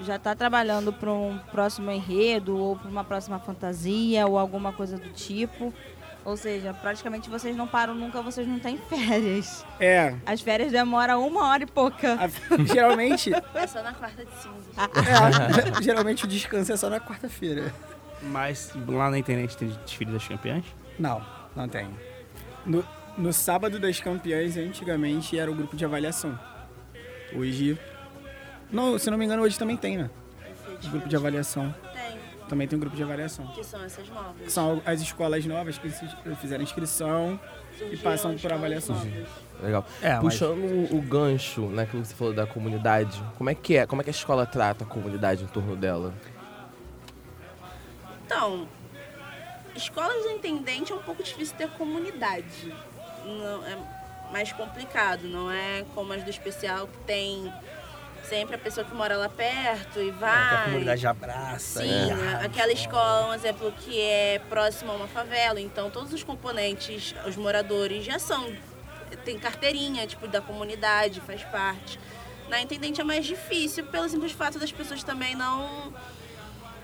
Já tá trabalhando para um próximo enredo ou para uma próxima fantasia ou alguma coisa do tipo. Ou seja, praticamente vocês não param nunca, vocês não têm férias.
É,
As férias demoram uma hora e pouca.
a- geralmente,
É só na quarta de cinza.
é, geralmente o descanso é só na quarta-feira.
Mas lá na internet tem desfile das campeãs?
Não, não tem. No, no sábado das campeãs, antigamente era o grupo de avaliação. Hoje. Não, se não me engano, hoje também tem, né? O grupo de avaliação.
Tem,
Também tem um grupo de avaliação.
que são essas novas.
São as escolas novas que fizeram inscrição.
Surgiram
passam por avaliação.
Legal.
É, mas-
Puxando o, o gancho, né, que você falou da comunidade, como é que é? Como é que a escola trata a comunidade em torno dela?
Então, escolas do intendente é um pouco difícil ter comunidade. Não, é mais complicado, não é como as do especial que tem sempre a pessoa que mora lá perto e vai.
É, a comunidade abraça.
Sim, a- aquela escola, um exemplo, que é próxima a uma favela, então todos os componentes, os moradores já são, tem carteirinha, tipo, da comunidade, faz parte. Na Intendente é mais difícil, pelo simples fato das pessoas também não,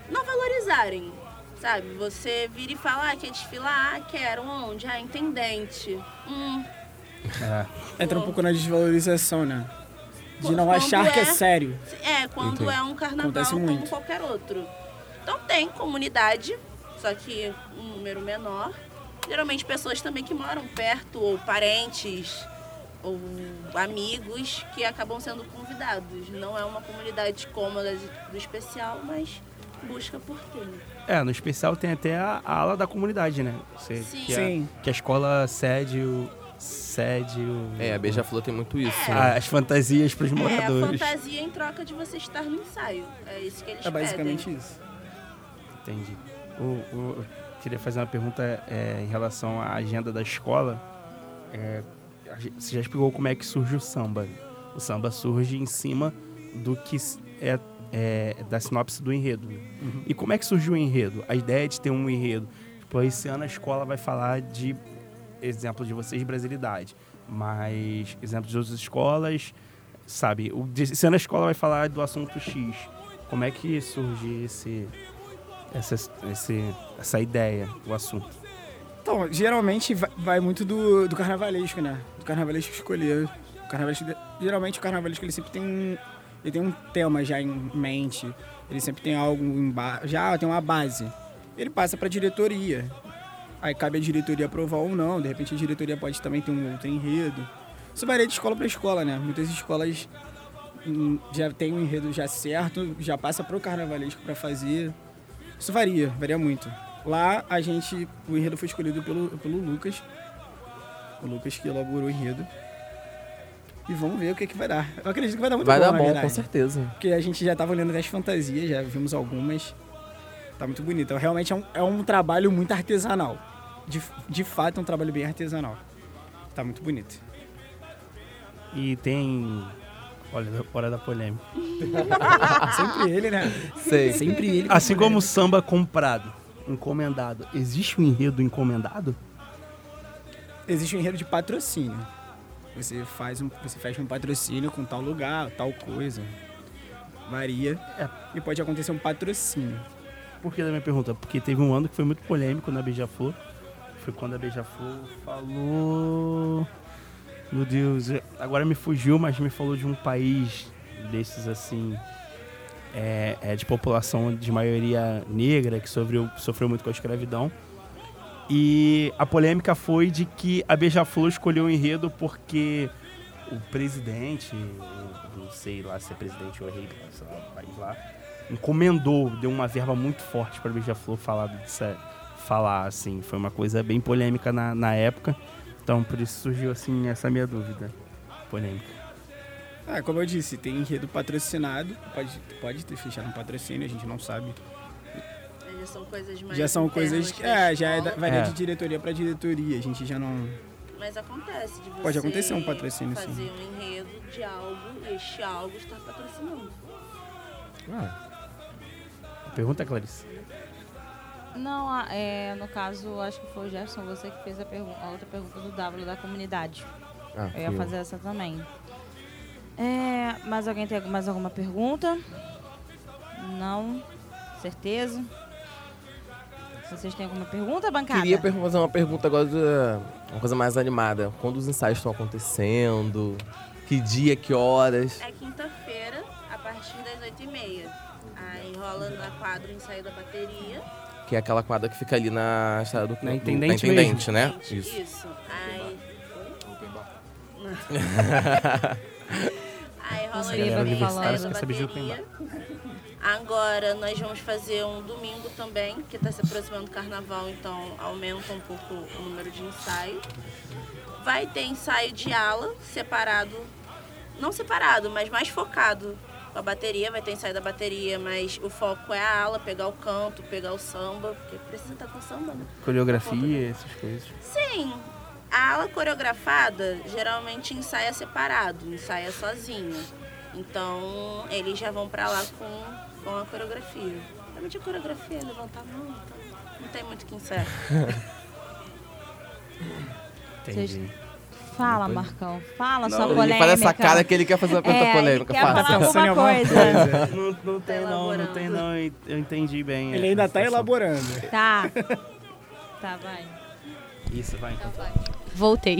não valorizarem, sabe? Você vira e fala, ah, quer desfilar? Ah, quero, onde? Ah, Intendente. Hum,
É.
Entra um pouco na desvalorização, né? De não
Quando
achar que é
é-
sério.
É, quando
Entendi.
é um carnaval
Acontece
como
muito.
qualquer outro. Então tem comunidade, só que um número menor. Geralmente pessoas também que moram perto, ou parentes, ou amigos que acabam sendo convidados. Não é uma comunidade cômoda do especial, mas busca por ter.
É, no especial tem até a, a ala da comunidade, né? Você,
Sim.
Que, a,
Sim.
que a escola cede o. cede o.
É, a Beija-Flor tem muito isso.
É.
né?
as fantasias pros
É, a
moradores.
fantasia em troca de você estar no ensaio. É isso que eles
É basicamente
pedem.
isso.
Entendi. O, o- eu queria fazer uma pergunta é, em relação à agenda da escola. É, você já explicou como é que surge o samba. O samba surge em cima do que é, é da sinopse do enredo. E como é que surgiu o enredo? A ideia de ter um enredo. Tipo, esse ano a escola vai falar de exemplo de vocês, brasilidade. Mas exemplo de outras escolas, sabe? O, esse ano a escola vai falar do assunto X. Como é que surge esse, essa, esse, essa ideia, o assunto?
Então, geralmente vai, vai muito do, do carnavalesco, né? Do carnavalesco escolher. O carnavalesco, geralmente o carnavalesco ele sempre tem ele tem um tema já em mente, ele sempre tem algo em ba... já tem uma base. Ele passa para a diretoria. Aí cabe a diretoria aprovar ou não, de repente a diretoria pode também ter um outro enredo. Isso varia de escola para escola, né? Muitas escolas hum, já tem um enredo já certo, já passa pro carnavalesco para fazer. Isso varia, varia muito. Lá a gente, o enredo foi escolhido pelo, pelo Lucas, o Lucas que elaborou o enredo. E vamos ver o que, que vai dar. Eu acredito que vai dar muito
Vai
bom,
dar
na
bom,
verdade.
com certeza.
Porque a gente já tava olhando até as fantasias, já vimos algumas. Tá muito bonito. Então, realmente é um, é um trabalho muito artesanal. De, de fato, é um trabalho bem artesanal. Tá muito bonito.
E tem. Olha, hora da polêmica.
Sempre ele, né?
Sei.
Sempre ele.
Assim como o samba comprado, encomendado, existe um enredo encomendado?
Existe um enredo de patrocínio. Você faz um, você fecha um patrocínio com tal lugar, tal coisa. Varia.
É.
E pode acontecer um patrocínio.
Por que da minha pergunta? Porque teve um ano que foi muito polêmico na Beija-Flor. Foi quando a Beija-Flor falou. Meu Deus, agora me fugiu, mas me falou de um país desses assim. É, é de população de maioria negra que sofreu, sofreu muito com a escravidão. E a polêmica foi de que a Beija-Flor escolheu o enredo porque o presidente, não sei lá se é presidente ou rei, sei lá, país lá, encomendou, deu uma verba muito forte para Beija-Flor falar, dessa- falar, assim. Foi uma coisa bem polêmica na, na época. Então, por isso surgiu, assim, essa minha dúvida. Polêmica.
Ah, como eu disse, tem enredo patrocinado. Pode, pode ter fechado um patrocínio, a gente não sabe.
Já são coisas mais
já são coisas que.
da
É, já é, da- varia
É.
de diretoria para diretoria. A gente já não.
Mas acontece de você
Pode acontecer um patrocínio,
fazer
sim.
um enredo de algo e este algo está patrocinando.
Pergunta, Clarice.
Não, é, no caso, acho que foi o Jefferson, você que fez a, pergun- a outra pergunta do W da comunidade.
Ah,
Eu ia
eu.
fazer essa também. É, mais alguém tem mais alguma pergunta? Não? Certeza? Vocês têm alguma pergunta, bancada?
Queria fazer uma pergunta agora, de, uma coisa mais animada. Quando os ensaios estão acontecendo? Que dia, que horas?
É quinta-feira, a partir das 8h30. Aí rola na quadra o ensaio da bateria.
Que é aquela quadra que fica ali na estrada do
Na
do-
Intendente
na Intendente, né? Isso.
Isso. Aí. Aí rola o ensaio da bateria. Agora nós vamos fazer um domingo também, que está se aproximando do carnaval, então aumenta um pouco o número de ensaio. Vai ter ensaio de ala separado, não separado, mas mais focado com a bateria. Vai ter ensaio da bateria, mas o foco é a ala, pegar o canto, pegar o samba, porque precisa estar com samba, né?
Coreografia, essas coisas.
Sim. A ala coreografada geralmente ensaia separado, ensaia sozinho. Então eles já vão pra lá com, com a coreografia. Realmente a coreografia é levantar a mão, então não tem muito o que ensaiar.
Entendi.
Fala,
Depois-
Marcão. Fala
Não,
sua polêmica.
Ele faz essa cara que ele quer fazer uma pergunta
é,
polêmica.
Quer falar
em
alguma coisa.
Não, não tem não, não
elaborando.
tem não. Eu entendi bem.
Ele ainda tá
situação.
elaborando.
Tá. Tá, vai.
Isso, vai então.
Voltei.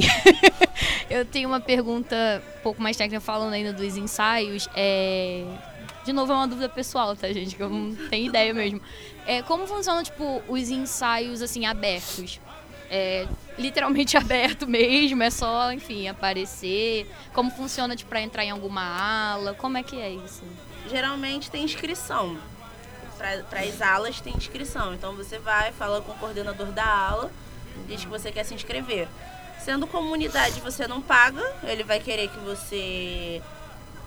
eu tenho uma pergunta um pouco mais técnica, falando ainda dos ensaios. É... De novo, é uma dúvida pessoal, tá, gente? Que eu não tenho ideia mesmo. É, como funcionam, tipo, os ensaios, assim, abertos? É, literalmente aberto mesmo, é só, enfim, aparecer. Como funciona, tipo, pra entrar em alguma ala? Como é que é isso?
Geralmente tem inscrição. Para as alas tem inscrição. Então você vai, fala com o coordenador da ala, diz que você quer se inscrever. Sendo comunidade, você não paga, ele vai querer que você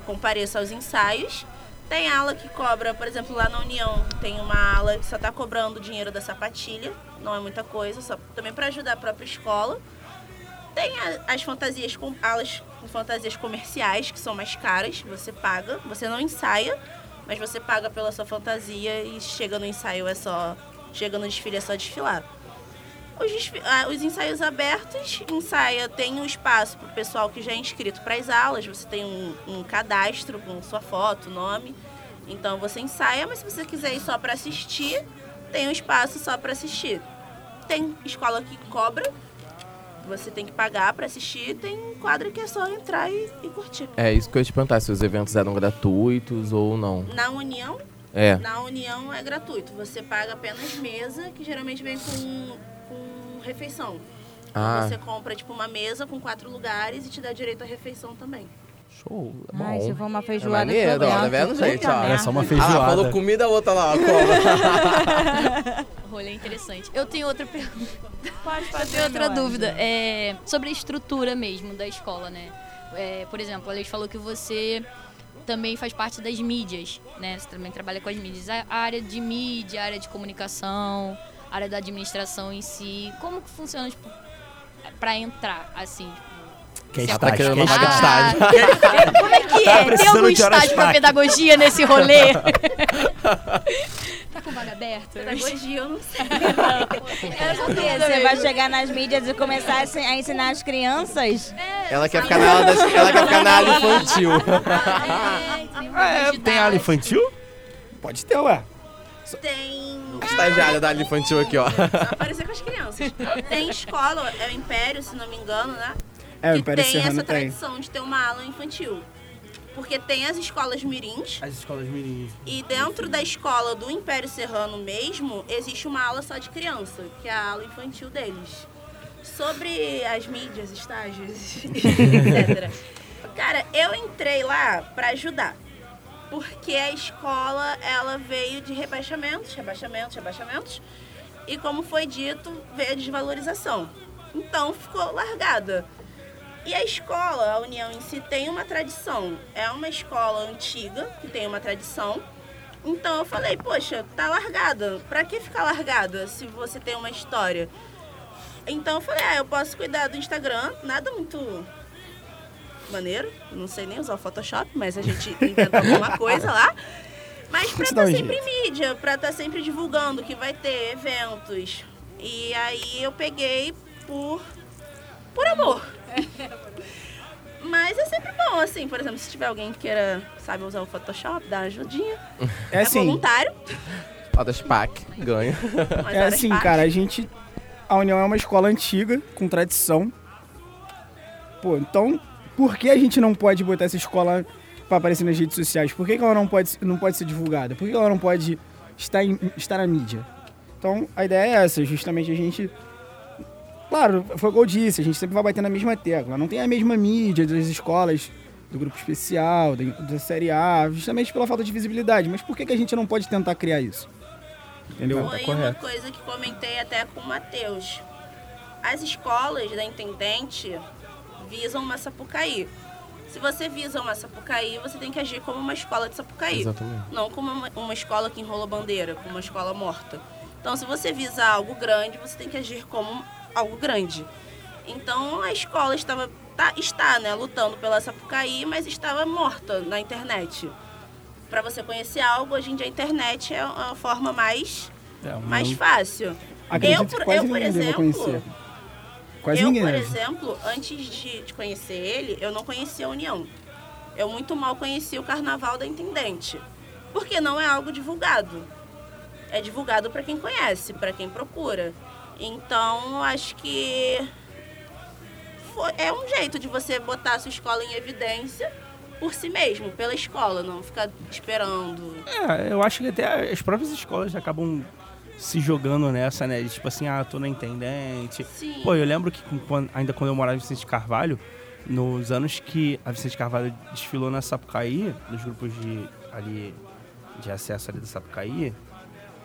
compareça aos ensaios. Tem ala que cobra, por exemplo, lá na União, tem uma ala que só está cobrando dinheiro da sapatilha, não é muita coisa, só também para ajudar a própria escola. Tem as fantasias com alas com fantasias comerciais que são mais caras, você paga, você não ensaia, mas você paga pela sua fantasia e chega no ensaio é só, chega no desfile é só desfilar. Os, ah, os ensaios abertos, ensaia tem um espaço para o pessoal que já é inscrito para as aulas, você tem um, um cadastro com sua foto, nome. Então você ensaia, mas se você quiser ir só para assistir, tem um espaço só para assistir. Tem escola que cobra, Você tem que pagar pra assistir, tem quadro que é só entrar e, e curtir.
É isso que eu ia te perguntar, se os eventos eram gratuitos ou não.
Na União,
É.
na União é gratuito. Você paga apenas mesa, que geralmente vem com, refeição. Então
Ah,
Você compra tipo uma mesa com quatro lugares e te dá direito à refeição também.
show. É bom.
Ai, se for uma
É
feijoada
maneiro, ó, tá vendo, gente? Ó.
É só uma
Ah,
feijoada.
falou comida, a outra lá?
Rolê interessante. Eu tenho outra pergunta.
Pode
Eu
fazer,
tenho outra dúvida. É, sobre a estrutura mesmo da escola, né? É, por exemplo, a Leite falou que você também faz parte das mídias, né? Você também trabalha com as mídias. A área de mídia, a área de comunicação, área da administração em si. Como que funciona, tipo, pra entrar, assim?
Que é
se
tá
estágio,
querendo
que é
uma vaga de
estágio.
Ah, como é que
Tá
é? Tem algum estágio pra pedagogia nesse rolê? tá com vaga aberta?
Pedagogia, eu não sei.
Você vai chegar nas mídias e começar a ensi- a ensinar as crianças?
Ela quer ficar na aula, das- ela quer ficar na aula infantil.
É, tem
Ah, é, tem aula infantil?
Pode ter lá.
Tem.
Estagiária da aula infantil aqui, ó.
Aparecer com as crianças. Tem escola, é o Império, se não me engano, né?
É, o
que
Império
tem
Serrano
essa
tem.
tradição de ter uma aula infantil. Porque tem as escolas mirins
As escolas mirim.
e dentro da escola do Império Serrano mesmo, existe uma aula só de criança, que é a aula infantil deles. Sobre as mídias, estágios, etc. Cara, eu entrei lá pra ajudar. Porque a escola, ela veio de rebaixamentos, rebaixamentos, rebaixamentos. E como foi dito, veio a desvalorização. Então ficou largada. E a escola, a União em si, tem uma tradição. É uma escola antiga, que tem uma tradição. Então eu falei, poxa, tá largada. Pra que ficar largada se você tem uma história? Então eu falei, ah, eu posso cuidar do Instagram, nada muito maneiro. Não sei nem usar o Photoshop, mas a gente inventa alguma coisa lá. Mas pra
dá
estar
um
sempre em mídia, pra estar sempre divulgando que vai ter eventos. E aí eu peguei por, por amor. Mas é sempre bom, assim, por exemplo, se tiver alguém que queira, sabe, usar o Photoshop, dar uma ajudinha.
É assim,
voluntário.
Rodas PAC, ganha.
mas
é
horas
assim,
pagas.
cara, a gente. A União é uma escola antiga, com tradição. Pô, então, por que a gente não pode botar essa escola pra aparecer nas redes sociais? Por que, que ela não pode, não pode ser divulgada? Por que, que ela não pode estar, em- estar na mídia? Então, a ideia é essa, justamente a gente. Claro, foi o que eu disse, a gente sempre vai bater na mesma tecla. Não tem a mesma mídia das escolas do grupo especial, da, da série A, justamente pela falta de visibilidade. Mas por que, que a gente não pode tentar criar isso? Entendeu?
Foi uma coisa que comentei até com o Matheus. As escolas da Intendente visam uma Sapucaí. Se você visa uma Sapucaí, você tem que agir como uma escola de Sapucaí.
Exatamente.
Não como uma, uma escola que enrola bandeira, como uma escola morta. Então, se você visa algo grande, você tem que agir como algo grande. Então, a escola estava tá- está né, lutando pela Sapucaí, mas estava morta na internet. Para você conhecer algo, hoje em dia a internet é a forma mais,
É,
mais fácil. Eu,
que
por, eu, por exemplo.
Quase
eu,
ninguém
por
deve.
exemplo, antes de, de conhecer ele, eu não conhecia a União. Eu muito mal conhecia o Carnaval da Intendente. Porque não é algo divulgado. É divulgado para quem conhece, para quem procura. Então, acho que foi- é um jeito de você botar a sua escola em evidência por si mesmo, pela escola, não ficar esperando.
É, eu acho que até as próprias escolas acabam se jogando nessa, né? De, tipo assim, ah, tô na intendente.
Sim.
Pô, eu lembro que quando- ainda quando eu morava em Vicente Carvalho, nos anos que a Vicente Carvalho desfilou na Sapucaí, nos grupos de ali de acesso ali da Sapucaí,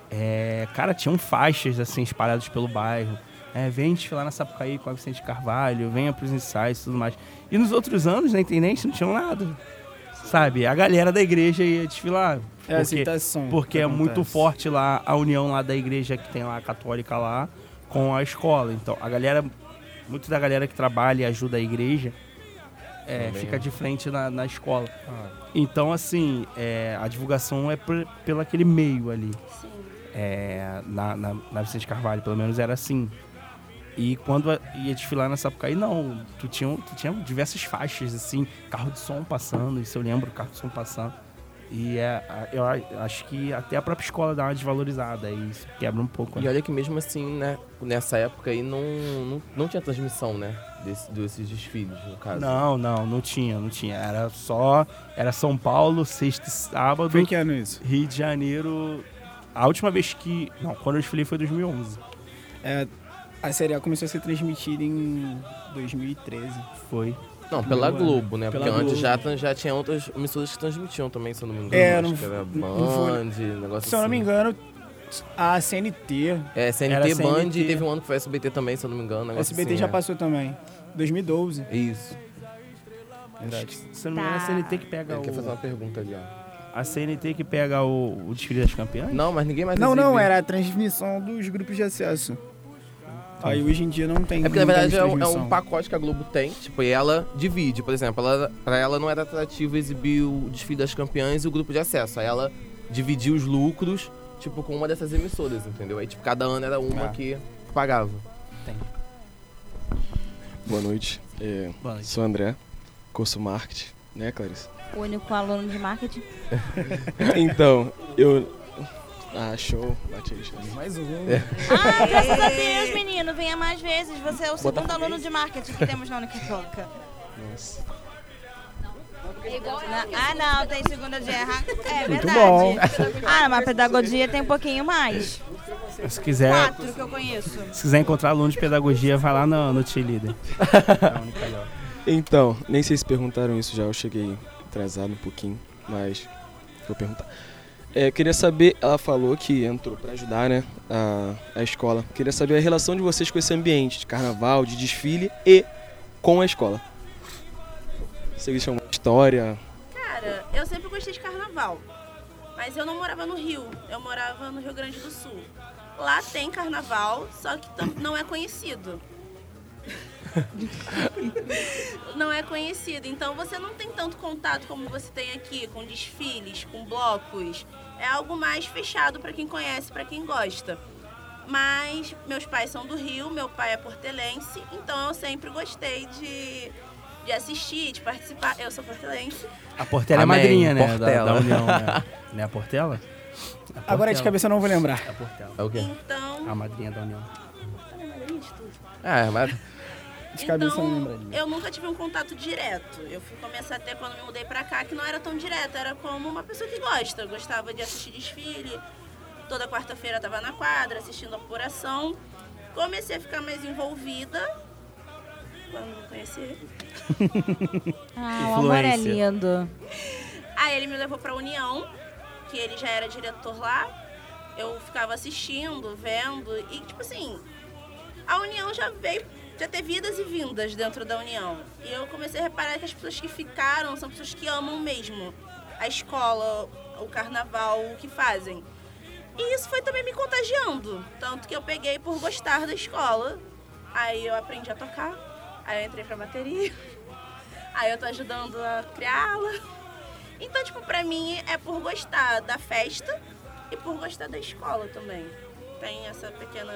é, cara, tinham faixas assim espalhadas pelo bairro. É, vem desfilar na Sapucaí com a Vicente Carvalho, venha pros ensaios e tudo mais. E nos outros anos, na intendente, não tinham nada. Sabe? A galera da igreja ia desfilar.
É
porque-
aceitação.
porque
que
é muito forte lá a união lá da igreja que tem lá a católica lá com a escola. Então a galera, muito da galera que trabalha e ajuda a igreja é, fica de frente na, na escola.
Ah,
Então assim, é, a divulgação é por, pelo aquele meio ali.
Sim.
É, na, na, na Vicente Carvalho, pelo menos era assim. E quando ia desfilar na Sapucaí, não. Tu tinha, tu tinha diversas faixas, assim, carro de som passando, isso eu lembro, carro de som passando. E é, eu acho que até a própria escola dá uma desvalorizada, e isso quebra um pouco.
E
né?
olha que mesmo assim, né, nessa época aí não, não, não tinha transmissão, né? Desse, desses desfiles, no caso.
Não, não, não tinha, não tinha. Era só. Era São Paulo, sexta e sábado.
Foi que ano isso?
Rio de Janeiro. A última vez que. Não, quando eu desfilei foi 2011.
É, a Série A começou a ser transmitida em 2013.
Foi.
Não, pela. Globo, né?
Pela
Porque antes
Globo.
já, já tinha outras emissoras que transmitiam também, se eu não me engano.
É,
Acho
não-
que era
não foi-
Band, negócio
Se eu não me
assim.
engano, a CNT,
É, CNT,
Era
Band,
CNT.
e teve um ano que foi SBT também, se eu não me engano.
SBT
assim,
já
é.
passou também. 2012.
Isso.
Verdade.
Se eu não me engano, é a CNT que pega
Ele quer fazer
o.
uma pergunta ali, ó.
A CNT que pega o, o desfile das campeãs?
Não, mas ninguém mais
Não, não,
exibe.
era a transmissão dos grupos de acesso. Aí hoje em dia não tem.
É porque na
tem
verdade é um, é um pacote que a Globo tem, tipo, e ela divide. Por exemplo, ela, pra ela não era atrativo exibir o desfile das campeãs e o grupo de acesso. Aí ela dividia os lucros, tipo, com uma dessas emissoras, entendeu? Aí, tipo, cada ano era uma
Ah.
que pagava.
Boa noite. É,
Boa noite.
Sou André, curso marketing, né, Clarice?
O único aluno de marketing.
Então, eu. Ah, show. Bate aí, show.
Mais um.
Ah, graças a Deus, menino. Venha mais vezes. Você é o segundo
Bota-
aluno de marketing que temos na Unicatólica.
Nossa.
Na- Ah, não, tem segunda de errar. É
Muito
verdade.
bom.
Ah, mas pedagogia tem um pouquinho mais.
Se quiser,
Quatro que eu conheço.
se quiser encontrar aluno de pedagogia, vai lá no, no. É ó.
Então, nem sei se perguntaram isso já, eu cheguei atrasado um pouquinho, mas vou perguntar. É, queria saber, ela falou que entrou pra ajudar, né, a, a escola. Queria saber a relação de vocês com esse ambiente de carnaval, de desfile e com a escola. Se existe alguma história,
Cara, eu sempre gostei de carnaval. Mas eu não morava no Rio, eu morava no Rio Grande do Sul. Lá tem carnaval, só que não é conhecido. não é conhecido. Então você não tem tanto contato como você tem aqui com desfiles, com blocos. É algo mais fechado para quem conhece, para quem gosta. Mas meus pais são do Rio, meu pai é portelense, então eu sempre gostei de, de assistir, de participar. Eu sou portelense.
A Portela é
Amém,
madrinha, né? Da,
Portela.
da União, né? Não é a Portela? É
Agora de
Portela.
cabeça eu não vou lembrar.
É a Portela.
É o quê?
Então.
A madrinha da União.
É, mas
De cabeça eu não
Então,
lembraria.
eu nunca tive um contato direto. Eu fui começar até quando me mudei pra cá, que não era tão direto. Era como uma pessoa que gosta. Eu gostava de assistir desfile. Toda quarta-feira tava na quadra, assistindo a apuração. Comecei a ficar mais envolvida. Quando me conheci.
Ah, o amor é lindo.
Aí ele me levou pra União, que ele já era diretor lá. Eu ficava assistindo, vendo. E, tipo assim, a União já veio, já teve idas e vindas dentro da União. E eu comecei a reparar que as pessoas que ficaram são pessoas que amam mesmo a escola, o carnaval, o que fazem. E isso foi também me contagiando. Tanto que eu peguei por gostar da escola. Aí eu aprendi a tocar. Aí eu entrei pra bateria. Aí eu tô ajudando a criá-la. Então, tipo, pra mim é por gostar da festa e por gostar da escola também. Tem essa pequena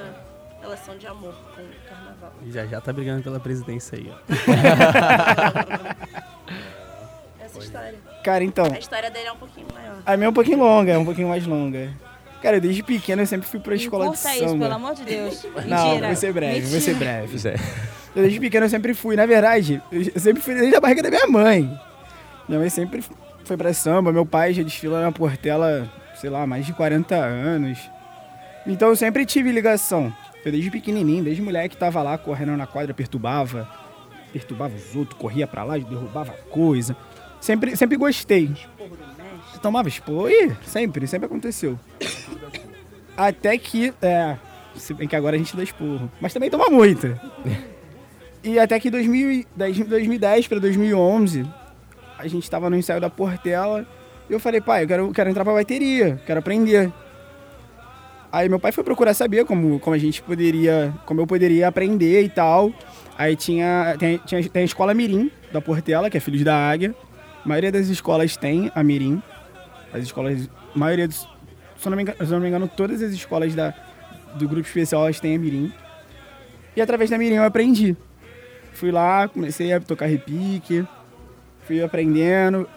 relação de amor com o carnaval.
E já já tá brigando pela presidência aí, ó.
Essa história.
Cara, então,
A história dele é um pouquinho maior.
a minha é um pouquinho longa, é um pouquinho mais longa. Cara, desde pequeno eu sempre fui pra escola de samba.
isso, pelo amor de Deus.
Não,
Mentira.
vai ser breve, vai ser
Mentira.
breve. Eu, desde pequeno eu sempre fui, na verdade, eu sempre fui desde a barriga da minha mãe. Minha mãe sempre foi pra samba, meu pai já desfila na Portela, sei lá, mais de 40 anos. Então eu sempre tive ligação. Eu desde pequenininho, desde moleque tava lá correndo na quadra, perturbava, perturbava os outros, corria pra lá, derrubava coisa. Sempre, sempre gostei. Tomava expor, Ih, sempre, sempre aconteceu. Até que, é, se bem que agora a gente dá esporro, mas também toma muita. E até que 2010, 2010 para 2011, a gente tava no ensaio da Portela e eu falei, pai, eu quero, quero entrar pra bateria, quero aprender. Aí meu pai foi procurar saber como, como a gente poderia, como eu poderia aprender e tal. Aí tinha, tem, tinha, tem a escola Mirim da Portela, que é Filhos da Águia. A maioria das escolas tem a Mirim. As escolas, a maioria dos, se eu não me engano, não me engano todas as escolas da, do grupo especial elas têm a Mirim. E através da Mirim eu aprendi. Fui lá, comecei a tocar repique, fui aprendendo.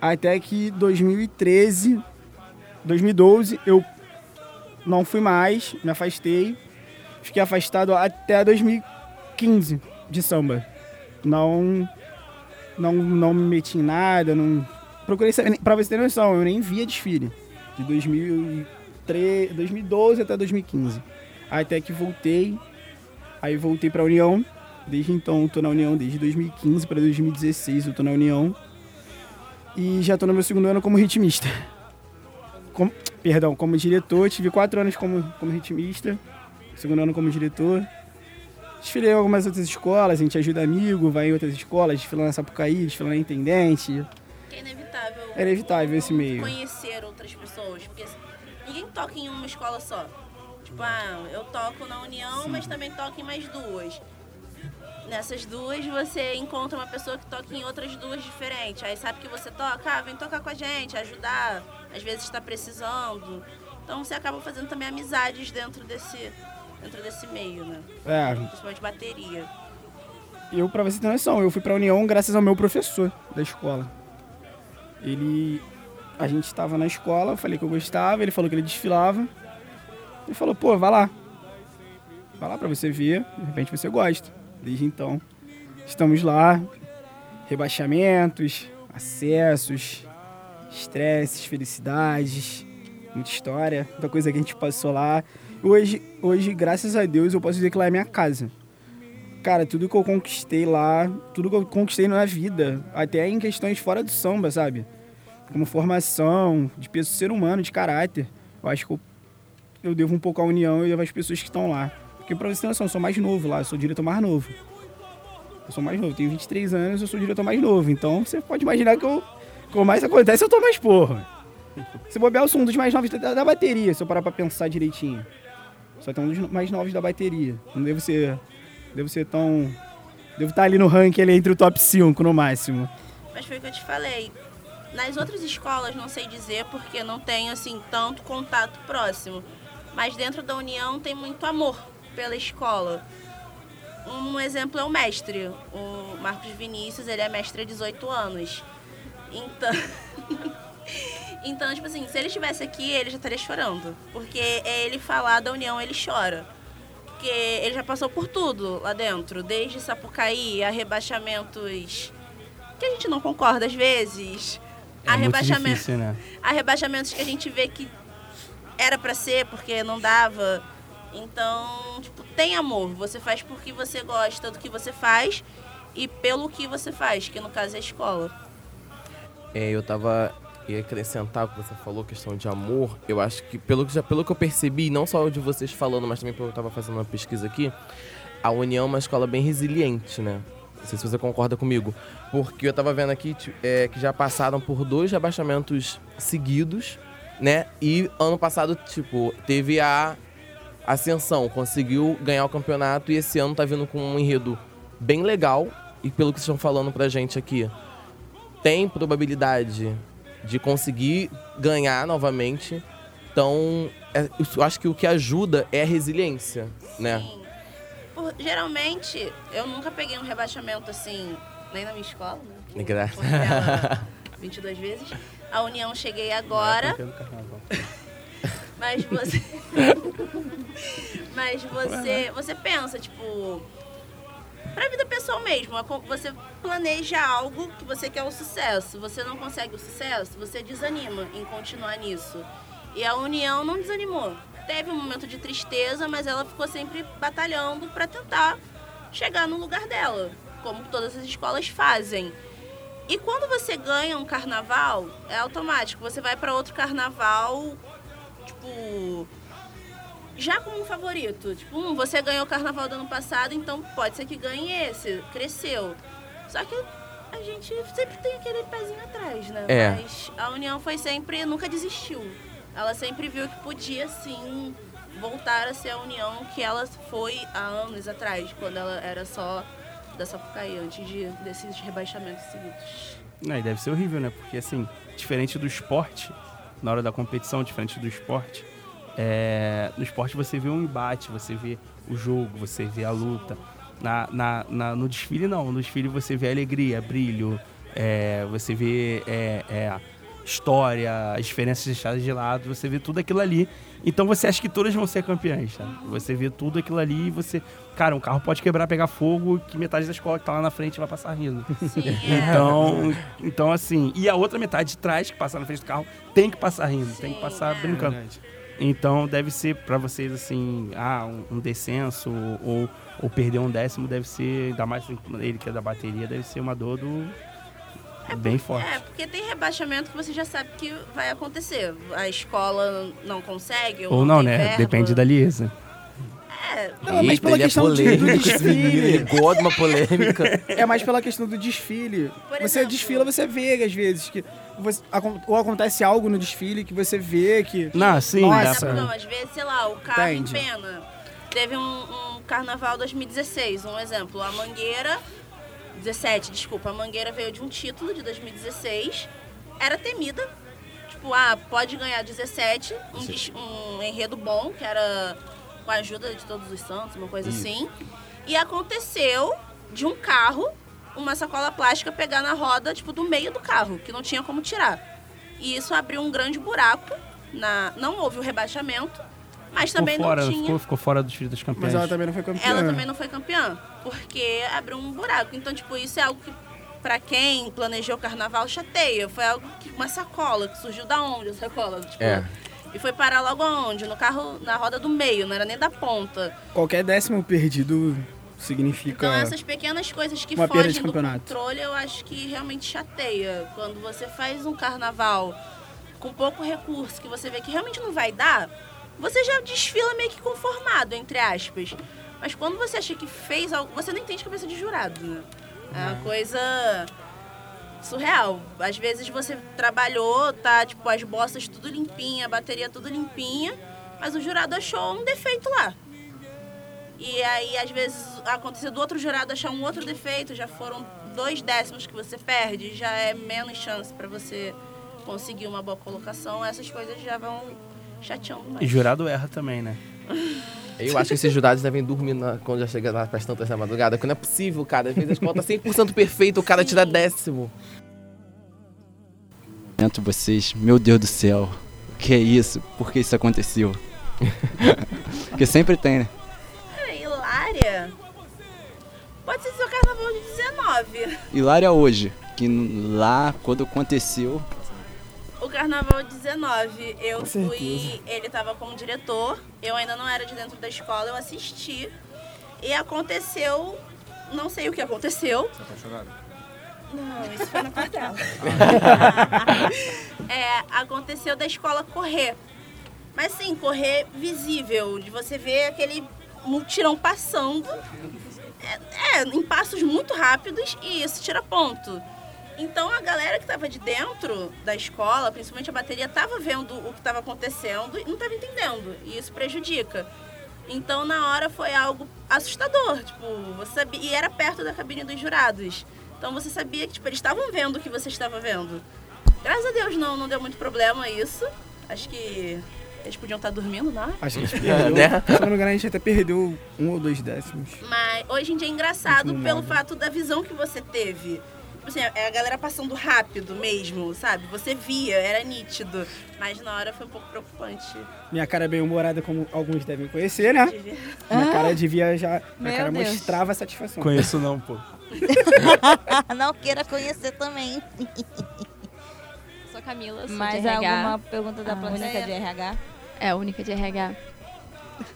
Até que 2013, 2012, eu não fui mais, me afastei. Fiquei afastado até 2015 de samba. Não, não, não me meti em nada, não... Procurei saber, pra você ter noção, eu nem via desfile. De 2003, 2012 até 2015. Até que voltei, aí voltei pra União. Desde então eu tô na União, desde 2015 para 2016 eu tô na União. E já tô no meu segundo ano como ritmista. Como- perdão, como diretor. Tive quatro anos como, como ritmista. Segundo ano como diretor. Desfilei em algumas outras escolas, a gente ajuda amigo, vai em outras escolas, desfila na Sapucaí, desfila na Intendente.
Que é inevitável.
É inevitável esse meio.
Conhecer outras pessoas, porque ninguém toca em uma escola só. Tipo, ah, eu toco na União, mas também toco em mais duas. Nessas duas você encontra uma pessoa que toca em outras duas diferentes. Aí sabe que você toca, ah, vem tocar com a gente, ajudar. Às vezes está precisando. Então você acaba fazendo também amizades dentro desse, dentro desse meio, né?
É,
Principalmente bateria.
eu, pra você ter noção, eu fui pra União graças ao meu professor da escola. Ele. A gente estava na escola, eu falei que eu gostava, ele falou que ele desfilava. Ele falou, pô, vai lá. Vai lá pra você ver, de repente você gosta. Desde então, estamos lá. Rebaixamentos, acessos, estresses, felicidades, muita história, muita coisa que a gente passou lá. Hoje, hoje, graças a Deus, eu posso dizer que lá é minha casa. Cara, tudo que eu conquistei lá, tudo que eu conquistei na vida, até em questões fora do samba, sabe? Como formação, de pessoa, ser humano, de caráter. Eu acho que eu, eu devo um pouco à união e às pessoas que estão lá. Porque pra você ter noção, eu sou mais novo lá, eu sou diretor mais novo. Eu sou mais novo, tenho 23 anos, eu sou diretor mais novo. Então você pode imaginar que eu, que mais acontece, eu tô mais porra. Se bobear, eu sou um dos mais novos da, da bateria, se eu parar pra pensar direitinho. Só tem um dos mais novos da bateria. Não devo ser. Devo ser tão. Devo estar ali no ranking ali entre o top 5 no máximo.
Mas foi o que eu te falei. Nas outras escolas, não sei dizer porque não tenho assim tanto contato próximo. Mas dentro da União tem muito amor pela escola. Um exemplo é o mestre. O Marcos Vinícius, ele é mestre há 18 anos. Então. então, tipo assim, se ele estivesse aqui, ele já estaria chorando. Porque é ele falar da União, ele chora. Porque ele já passou por tudo lá dentro. Desde Sapucaí a rebaixamentos que a gente não concorda às vezes.
É
a
difícil, né?
a rebaixamentos que a gente vê que era pra ser porque não dava. Então, tipo, tem amor. Você faz porque você gosta do que você faz e pelo que você faz, que no caso é a escola.
É, eu tava. ia acrescentar o que você falou, questão de amor. Eu acho que, pelo que, já, pelo que eu percebi, não só de vocês falando, mas também porque eu tava fazendo uma pesquisa aqui, a União é uma escola bem resiliente, né? Não sei se você concorda comigo. Porque eu tava vendo aqui é, que já passaram por dois rebaixamentos seguidos, né? E ano passado, tipo, teve a ascensão, conseguiu ganhar o campeonato e esse ano tá vindo com um enredo bem legal. E pelo que vocês estão falando pra gente aqui, tem probabilidade de conseguir ganhar novamente. Então, é, eu acho que o que ajuda é a resiliência, né?
Sim. Por- geralmente, eu nunca peguei um rebaixamento assim, nem na minha escola, né? que
Graças.
fui nela 22 vezes. A União cheguei agora.
Pelo carnaval.
Mas você. Mas você. Você pensa, tipo. Pra vida pessoal mesmo, a você planeja algo que você quer o sucesso. Você não consegue o sucesso, você desanima em continuar nisso. E a União não desanimou. Teve um momento de tristeza, mas ela ficou sempre batalhando pra tentar chegar no lugar dela, como todas as escolas fazem. E quando você ganha um carnaval, é automático. Você vai pra outro carnaval tipo, já como um favorito. Tipo, hum, você ganhou o carnaval do ano passado, então pode ser que ganhe esse. Cresceu. Só que a gente sempre tem aquele pezinho atrás, né?
É.
Mas a União foi sempre, nunca desistiu. Ela sempre viu que podia sim voltar a ser a União que ela foi há anos atrás, quando ela era só da Sapucaí, antes de, desses rebaixamentos seguidos.
Não, e deve ser horrível, né? Porque, assim, diferente do esporte, na hora da competição, diferente do esporte, é, no esporte você vê um embate, você vê o jogo, você vê a luta. Na, na, na- no desfile, não. No desfile você vê alegria, brilho, é, você vê é, é, história, as diferenças deixadas de lado, você vê tudo aquilo ali. Então você acha que todas vão ser campeãs, tá? Você vê tudo aquilo ali e você. Cara, um carro pode quebrar, pegar fogo, que metade da escola que tá lá na frente vai passar rindo.
Sim, é.
Então, então assim. E a outra metade de trás, que passa na frente do carro, tem que passar rindo, tem que
Sim,
passar
é.
brincando. Então deve ser pra vocês assim, ah, um, um descenso ou, ou perder um décimo deve ser, ainda mais ele que é da bateria, deve ser uma dor do bem forte.
É, porque tem rebaixamento que você já sabe que vai acontecer. A escola não consegue. Ou,
Ou não,
tem
né?
verba.
Depende da Liesa.
É,
Não, mas
Eita,
pela
ele é
questão do- do
polêmico,
desfile.
ele gosta de uma polêmica.
É mais pela questão do desfile.
Por
você
exemplo-
desfila, você vê às vezes que você- ou acontece algo no desfile que você vê que
Não, sim,
Nossa.
dá
Mas
pra...
não, às vezes, sei lá, o carro
Entende.
empena. Teve um, um carnaval 2016, um exemplo. A Mangueira, 17, desculpa, a Mangueira veio de um título de 2016, era temida. Tipo, ah, pode ganhar 17, um, um enredo bom, que era com a ajuda de todos os santos, uma coisa assim. E aconteceu de um carro, uma sacola plástica pegar na roda, tipo, do meio do carro, que não tinha como tirar. E isso abriu um grande buraco. Na... Não houve o rebaixamento, mas
Ficou
também
fora,
não tinha.
ficou, ficou fora do desfile das campeãs.
mas ela também não foi campeã.
Ela também não foi campeã, porque abriu um buraco. Então, tipo, isso é algo que, pra quem planejou o carnaval, chateia. Foi algo que uma sacola, que surgiu da onde a sacola? Tipo,
É.
E foi parar logo aonde? No carro, na roda do meio, não era nem da ponta.
Qualquer décimo perdido significa
Então, essas pequenas coisas que fogem do controle, eu acho que realmente chateia. Quando você faz um carnaval com pouco recurso, que você vê que realmente não vai dar, você já desfila meio que conformado, entre aspas. Mas quando você acha que fez algo, você não entende cabeça de jurado, né? É uma coisa surreal. Às vezes você trabalhou, tá, tipo, as bossas tudo limpinha, a bateria tudo limpinha, mas o jurado achou um defeito lá. E aí, às vezes, aconteceu do outro jurado achar um outro defeito, já foram dois décimos que você perde, já é menos chance pra você conseguir uma boa colocação. Essas coisas já vão chateando mais.
E jurado erra também, né?
Eu acho que esses jurados devem dormir na- quando já chega lá pras tantas da madrugada, porque não é possível, cara. Às vezes as contas 100% perfeito, o cara tira décimo.
Entre vocês, meu Deus do céu, o que é isso? Por que isso aconteceu? Porque sempre tem, né?
Cara, Hilária. Pode ser seu carnaval de 19.
Hilária hoje, que lá, quando aconteceu,
O carnaval 19, eu
Com
fui. Ele tava como diretor, eu ainda não era de dentro da escola, eu assisti. E aconteceu. Não sei o que aconteceu. Não, isso foi na Portela. é, aconteceu da escola correr. Mas sim, correr visível, de você ver aquele multirão passando. É, é, em passos muito rápidos e isso tira ponto. Então a galera que estava de dentro da escola, principalmente a bateria, estava vendo o que estava acontecendo e não estava entendendo. E isso prejudica. Então na hora foi algo assustador, tipo, você sabia, e era perto da cabine dos jurados. Então você sabia que tipo, eles estavam vendo o que você estava vendo. Graças a Deus não, não deu muito problema isso. Acho que eles podiam estar dormindo, não?
Acho que a gente perdeu.
Né?
Se não me engano, a gente até perdeu um ou dois décimos.
Mas hoje em dia é engraçado pelo fato da visão que você teve. Tipo assim, é a galera passando rápido mesmo, sabe? Você via, era nítido. Mas na hora foi um pouco preocupante.
Minha cara é bem humorada, como alguns devem conhecer, né?
de ver.
Minha cara devia já. Minha cara
Deus.
mostrava satisfação.
Conheço não, pô.
Não queira conhecer também.
Sou Camila, sou
Mais
de RH.
alguma pergunta da
A
plateia
única
de RH?
É, a única de RH.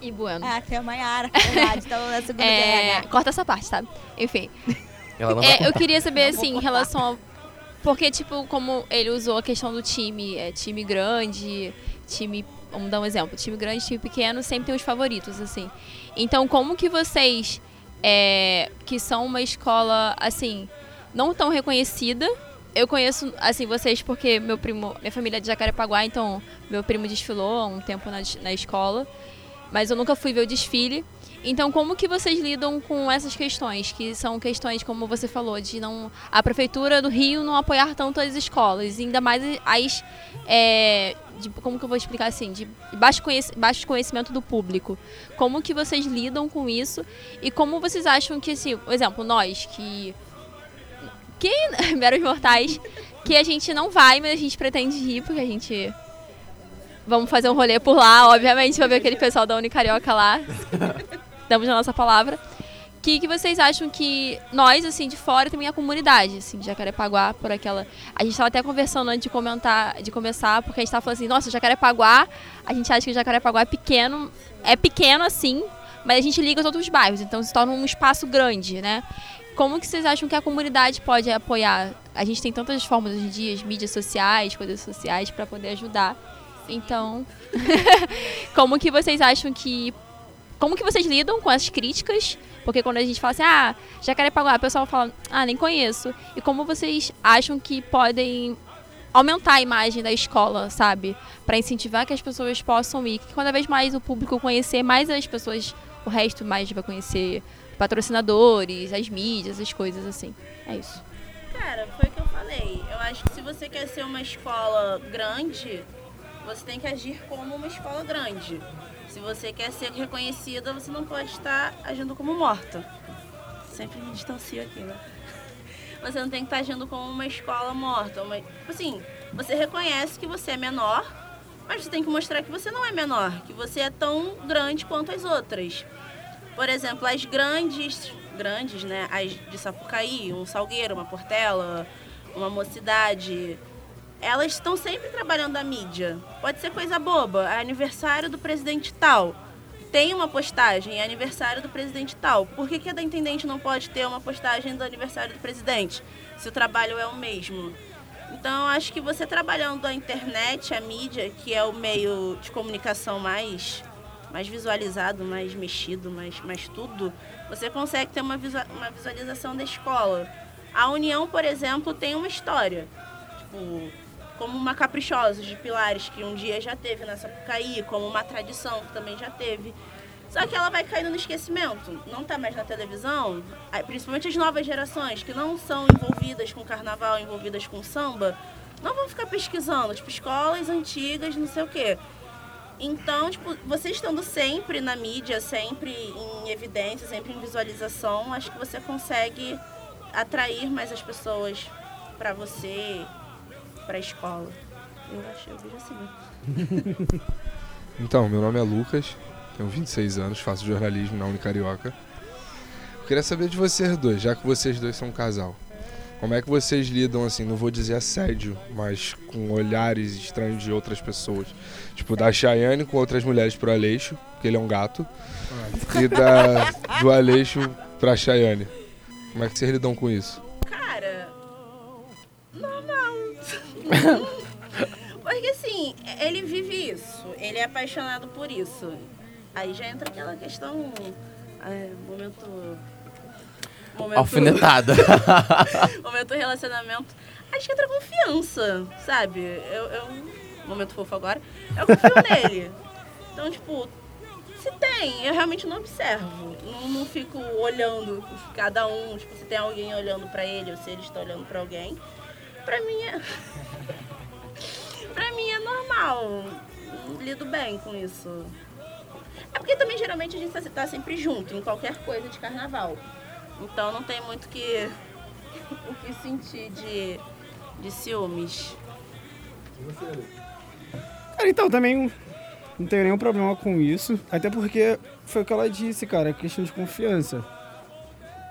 E bueno.
Ah, tem a Maiara. Verdade, então na segunda de
É,
RH.
corta essa parte, tá? Enfim.
Ela não vai
É, eu queria saber, assim, em relação ao. Porque, tipo, como ele usou a questão do time, é, time grande, time. Vamos dar um exemplo. Time grande, time pequeno, sempre tem os favoritos, assim. Então, como que vocês, é, que são uma escola, assim, não tão reconhecida. Eu conheço, assim, vocês porque meu primo, minha família é de Jacarepaguá, então meu primo desfilou há um tempo na, na escola. Mas eu nunca fui ver o desfile. Então, como que vocês lidam com essas questões? Que são questões, como você falou, de não a prefeitura do Rio não apoiar tanto as escolas, ainda mais as é, de- como que eu vou explicar assim, de baixo, conhec baixo conhecimento do público. Como que vocês lidam com isso e como vocês acham que, assim, por exemplo, nós que que meros mortais, que a gente não vai, mas a gente pretende ir, porque a gente vamos fazer um rolê por lá, obviamente, pra ver aquele pessoal da Unicarioca lá. Damos a nossa palavra. Que que vocês acham que nós, assim, de fora, também a comunidade, assim, de Jacarepaguá, por aquela... A gente tava até conversando antes de comentar, de começar, porque a gente tava falando assim, nossa, Jacarepaguá, a gente acha que o Jacarepaguá é pequeno, é pequeno, assim, mas a gente liga os outros bairros, então se torna um espaço grande, né? Como que vocês acham que a comunidade pode apoiar? A gente tem tantas formas hoje em dia, mídias sociais, coisas sociais, para poder ajudar. Então, como que vocês acham que como que vocês lidam com as críticas? Porque quando a gente fala assim, ah, Jacarepaguá, o pessoal fala, ah, nem conheço. E como vocês acham que podem aumentar a imagem da escola, sabe? Para incentivar que as pessoas possam ir. Que cada vez mais o público conhecer, mais as pessoas, o resto mais vai conhecer patrocinadores, as mídias, as coisas assim. É isso.
Cara, foi o que eu falei. Eu acho que se você quer ser uma escola grande, você tem que agir como uma escola grande. Se você quer ser reconhecida, você não pode estar agindo como morta. Sempre me distancio aqui, né? Você não tem que estar agindo como uma escola morta. Uma... Tipo assim, você reconhece que você é menor, mas você tem que mostrar que você não é menor, que você é tão grande quanto as outras. Por exemplo, as grandes, grandes, né? As de Sapucaí, um Salgueiro, uma Portela, uma Mocidade, elas estão sempre trabalhando a mídia. Pode ser coisa boba, é aniversário do presidente tal. Tem uma postagem, é aniversário do presidente tal. Por que, que a da intendente não pode ter uma postagem do aniversário do presidente, se o trabalho é o mesmo? Então, acho que você trabalhando a internet, a mídia, que é o meio de comunicação mais, mais visualizado, mais mexido, mais, mais tudo, você consegue ter uma, visua- uma visualização da escola. A União, por exemplo, tem uma história. Tipo, como uma Caprichosos de Pilares, que um dia já teve na Sapucaí, como uma tradição que também já teve. Só que ela vai caindo no esquecimento. Não está mais na televisão, principalmente as novas gerações que não são envolvidas com carnaval, envolvidas com samba, não vão ficar pesquisando, tipo, escolas antigas, não sei o quê. Então, tipo, você estando sempre na mídia, sempre em evidência, sempre em visualização, acho que você consegue atrair mais as pessoas para você, para a escola. Eu acho, eu vejo assim.
Então, meu nome é Lucas, tenho 26 anos, faço jornalismo na Unicarioca. Eu queria saber de vocês dois, já que vocês dois são um casal. Como é que vocês lidam, assim, não vou dizer assédio, mas com olhares estranhos de outras pessoas? Tipo, da Chayane com outras mulheres pro Aleixo, que ele é um gato, e da, do Aleixo pra Chayane. Como é que vocês lidam com isso?
Porque assim, ele vive isso, ele é apaixonado por isso. Aí já entra aquela questão. é, momento. momento
Alfinetada.
momento relacionamento. Acho que entra confiança, sabe? Eu, eu. Momento fofo agora. Eu confio nele. Então, tipo, se tem, eu realmente não observo. Não, não fico olhando cada um, tipo, se tem alguém olhando pra ele ou se ele está olhando pra alguém. Pra mim é. pra mim é normal. Lido bem com isso. É porque também geralmente a gente tá- tá sempre junto em qualquer coisa de carnaval. Então não tem muito que o que sentir de, de ciúmes.
Cara, então, também não tenho nenhum problema com isso. Até porque foi o que ela disse, cara, questão de confiança.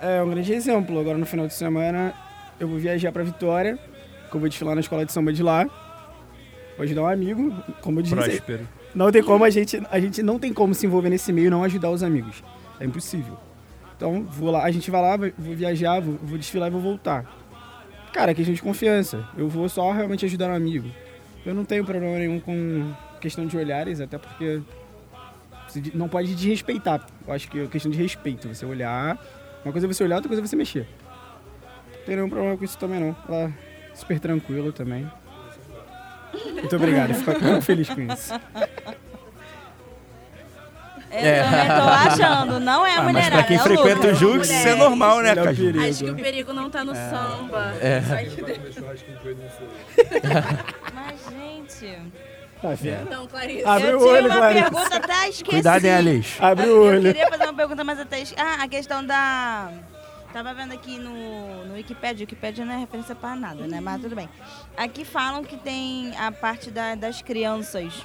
É um grande exemplo. Agora no final de semana eu vou viajar pra Vitória, que eu vou desfilar na escola de samba de lá. Vou ajudar um amigo, como eu disse.
Próspero.
Não tem como a gente. A gente não tem como se envolver nesse meio e não ajudar os amigos. É impossível. Então, vou lá, a gente vai lá, vou viajar, vou, vou desfilar e vou voltar. Cara, é questão de confiança. Eu vou só realmente ajudar um amigo. Eu não tenho problema nenhum com questão de olhares, até porque não pode desrespeitar. Eu acho que é questão de respeito. Você olhar. Uma coisa é você olhar, outra coisa é você mexer. Não tem nenhum problema com isso também não. Ela super tranquila também. Muito obrigado, eu fico fico feliz com isso.
Eu também tô achando, não é a
Ah, mas
mulherada.
pra quem
é
frequenta o Jux, isso é normal, né,
é
Caju?
perigo.
Acho que o perigo não tá no samba.
É.
De dentro.
Mas, gente...
Tá vendo?
Então, Clarice.
Abre
eu
o
tinha
olho,
uma
Clarice.
pergunta, até esqueci.
Cuidado, hein, Aleixo.
Abre o
Eu
olho.
queria fazer uma pergunta, mas até esqueci. Ah, a questão da... tava vendo aqui no, no Wikipedia, Wikipedia não é referência para nada, né? Mas tudo bem. Aqui falam que tem a parte da- das crianças,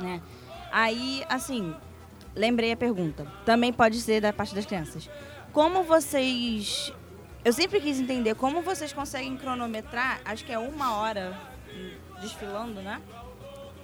né? Aí, assim, lembrei a pergunta. Também pode ser da parte das crianças. Como vocês. Eu sempre quis entender como vocês conseguem cronometrar, acho que é uma hora desfilando, né?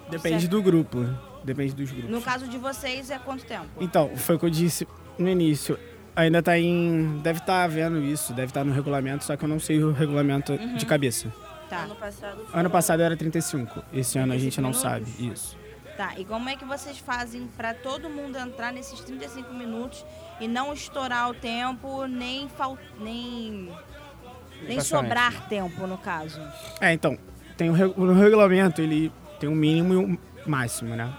Depende
Certo.
do grupo. Depende dos grupos.
No caso de vocês, é quanto tempo?
Então, foi o que eu disse no início. Ainda tá em. Deve estar vendo isso, deve estar no regulamento, só que eu não sei o regulamento
Uhum.
de cabeça.
Tá.
Ano passado foi
Ano passado era 35. Esse ano a gente não
35
sabe. Isso.
Tá, e como é que vocês fazem pra todo mundo entrar nesses 35 minutos e não estourar o tempo, nem fal... nem nem sobrar tempo, no caso?
É, então, tem o, re- o regulamento, ele tem um mínimo e um máximo, né?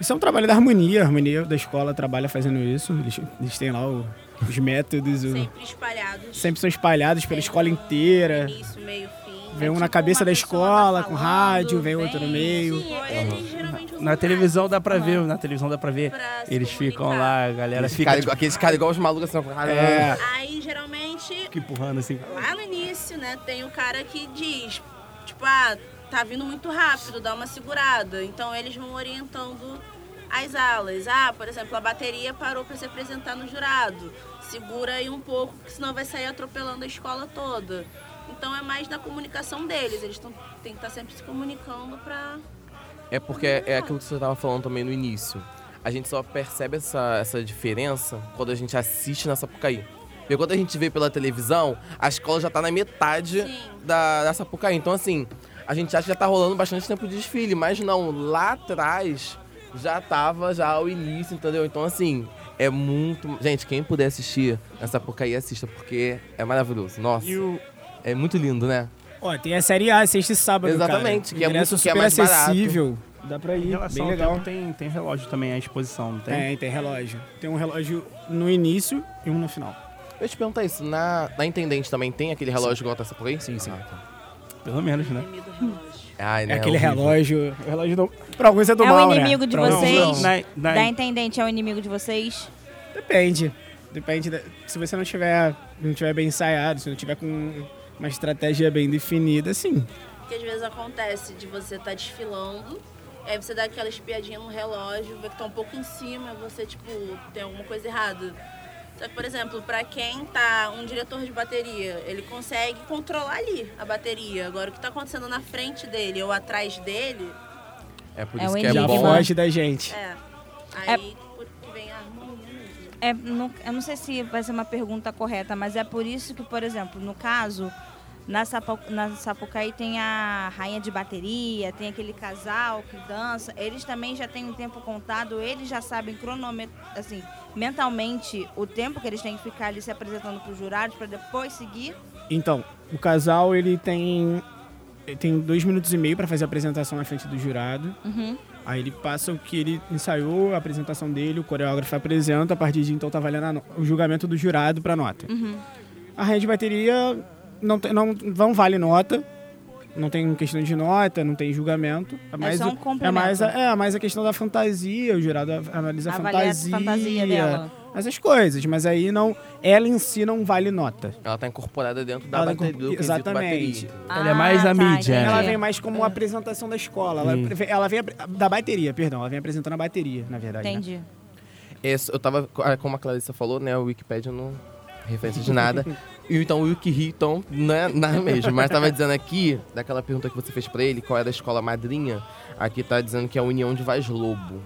Isso é um trabalho da harmonia, a harmonia da escola trabalha fazendo isso. Eles, eles têm lá o- os métodos, o-
sempre espalhados.
sempre são espalhados pela escola inteira.
Início, meio, fim.
Vem um na cabeça da escola, com rádio, vem outro no meio.
Sim, eles geralmente usam
Na televisão dá pra ver, na televisão dá pra ver.
Pra
Eles ficam lá, a galera
Aqueles
fica
cara,
tipo,
aqueles caras igual os malucos assim.
É.
Aí geralmente
fica empurrando assim.
lá no início, né, tem o cara que diz, tipo, ah, tá vindo muito rápido, dá uma segurada. Então eles vão orientando as alas. Ah, por exemplo, a bateria parou para se apresentar no jurado. Segura aí um pouco, que senão vai sair atropelando a escola toda. Então é mais na comunicação deles. Eles têm que estar sempre se comunicando para
É porque é aquilo que você estava falando também no início. A gente só percebe essa, essa diferença quando a gente assiste na Sapucaí. Porque quando a gente vê pela televisão, a escola já tá na metade da, da Sapucaí. Então, assim, a gente acha que já tá rolando bastante tempo de desfile, mas não, lá atrás já tava já o início, entendeu? Então, assim, é muito. Gente, quem puder assistir na Sapucaí, assista, porque é maravilhoso. Nossa. É muito lindo, né?
Ó, tem a série A, sexta e sábado,
Exatamente,
cara.
que é muito- que é
super
mais barato.
acessível. Dá pra ir,
relação
bem legal.
tempo, tem, tem relógio também, a exposição, não tem?
Tem, tem relógio. Tem um relógio no início e um no final.
Eu te perguntar isso, na, na Intendente também tem aquele relógio igual tá essa por aí? Sim, sim.
Pelo menos, né?
Ai, né,
É aquele
horrível.
relógio. O relógio do, pra alguns é do
é
mal,
o
né?
inimigo de
Pra alguns
vocês?
não.
Da intendente é o inimigo de vocês?
Depende. Depende. da- se você não tiver, não tiver bem ensaiado, se não tiver com uma estratégia bem definida, sim.
que às vezes acontece de você estar desfilando, aí você dá aquela espiadinha no relógio, vê que tá um pouco em cima, você, tipo, tem alguma coisa errada. Só que, por exemplo, pra quem tá um diretor de bateria, ele consegue controlar ali a bateria. Agora, o que tá acontecendo na frente dele ou atrás dele,
É por
É
isso que é bom.
foge da gente.
é. Aí por que vem a harmonia.
É, não- eu não sei se vai ser uma pergunta correta, mas é por isso que, por exemplo, no caso, na, Sapo, na Sapucaí tem a rainha de bateria, tem aquele casal que dança. Eles também já têm um tempo contado, eles já sabem cronometrar, assim, mentalmente o tempo que eles têm que ficar ali se apresentando para os jurados para depois seguir.
Então, o casal, ele tem... Ele tem dois minutos e meio pra fazer a apresentação na frente do jurado.
Uhum.
Aí ele passa o que ele ensaiou, a apresentação dele, o coreógrafo apresenta, a partir de então tá valendo o julgamento do jurado pra nota.
Uhum.
A rainha de bateria não, não, não vale nota, não tem questão de nota, não tem julgamento. É, mais
só um
o- é mais, a, é mais a questão da fantasia, o jurado analisa a
Avalia a
fantasia,
fantasia dela.
essas coisas, mas aí não, ela em si não vale nota.
Ela tá incorporada dentro da
Ela tá
bateria,
incorpor- Exatamente.
bateria.
Ele é mais a
Ah, tá,
mídia.
entendi.
Ela vem mais como uma apresentação da escola. Ela,
Hum.
ela vem da bateria, perdão. Ela vem apresentando a bateria, na verdade. né?
Entendi.
Esse- eu tava, ah, como a Clarissa falou, né, o Wikipedia não é referência de nada. E então o Wiki então não é nada mesmo. Mas tava dizendo aqui, daquela pergunta que você fez pra ele, qual era a escola madrinha, aqui tá dizendo que é a União de Vaz Lobo.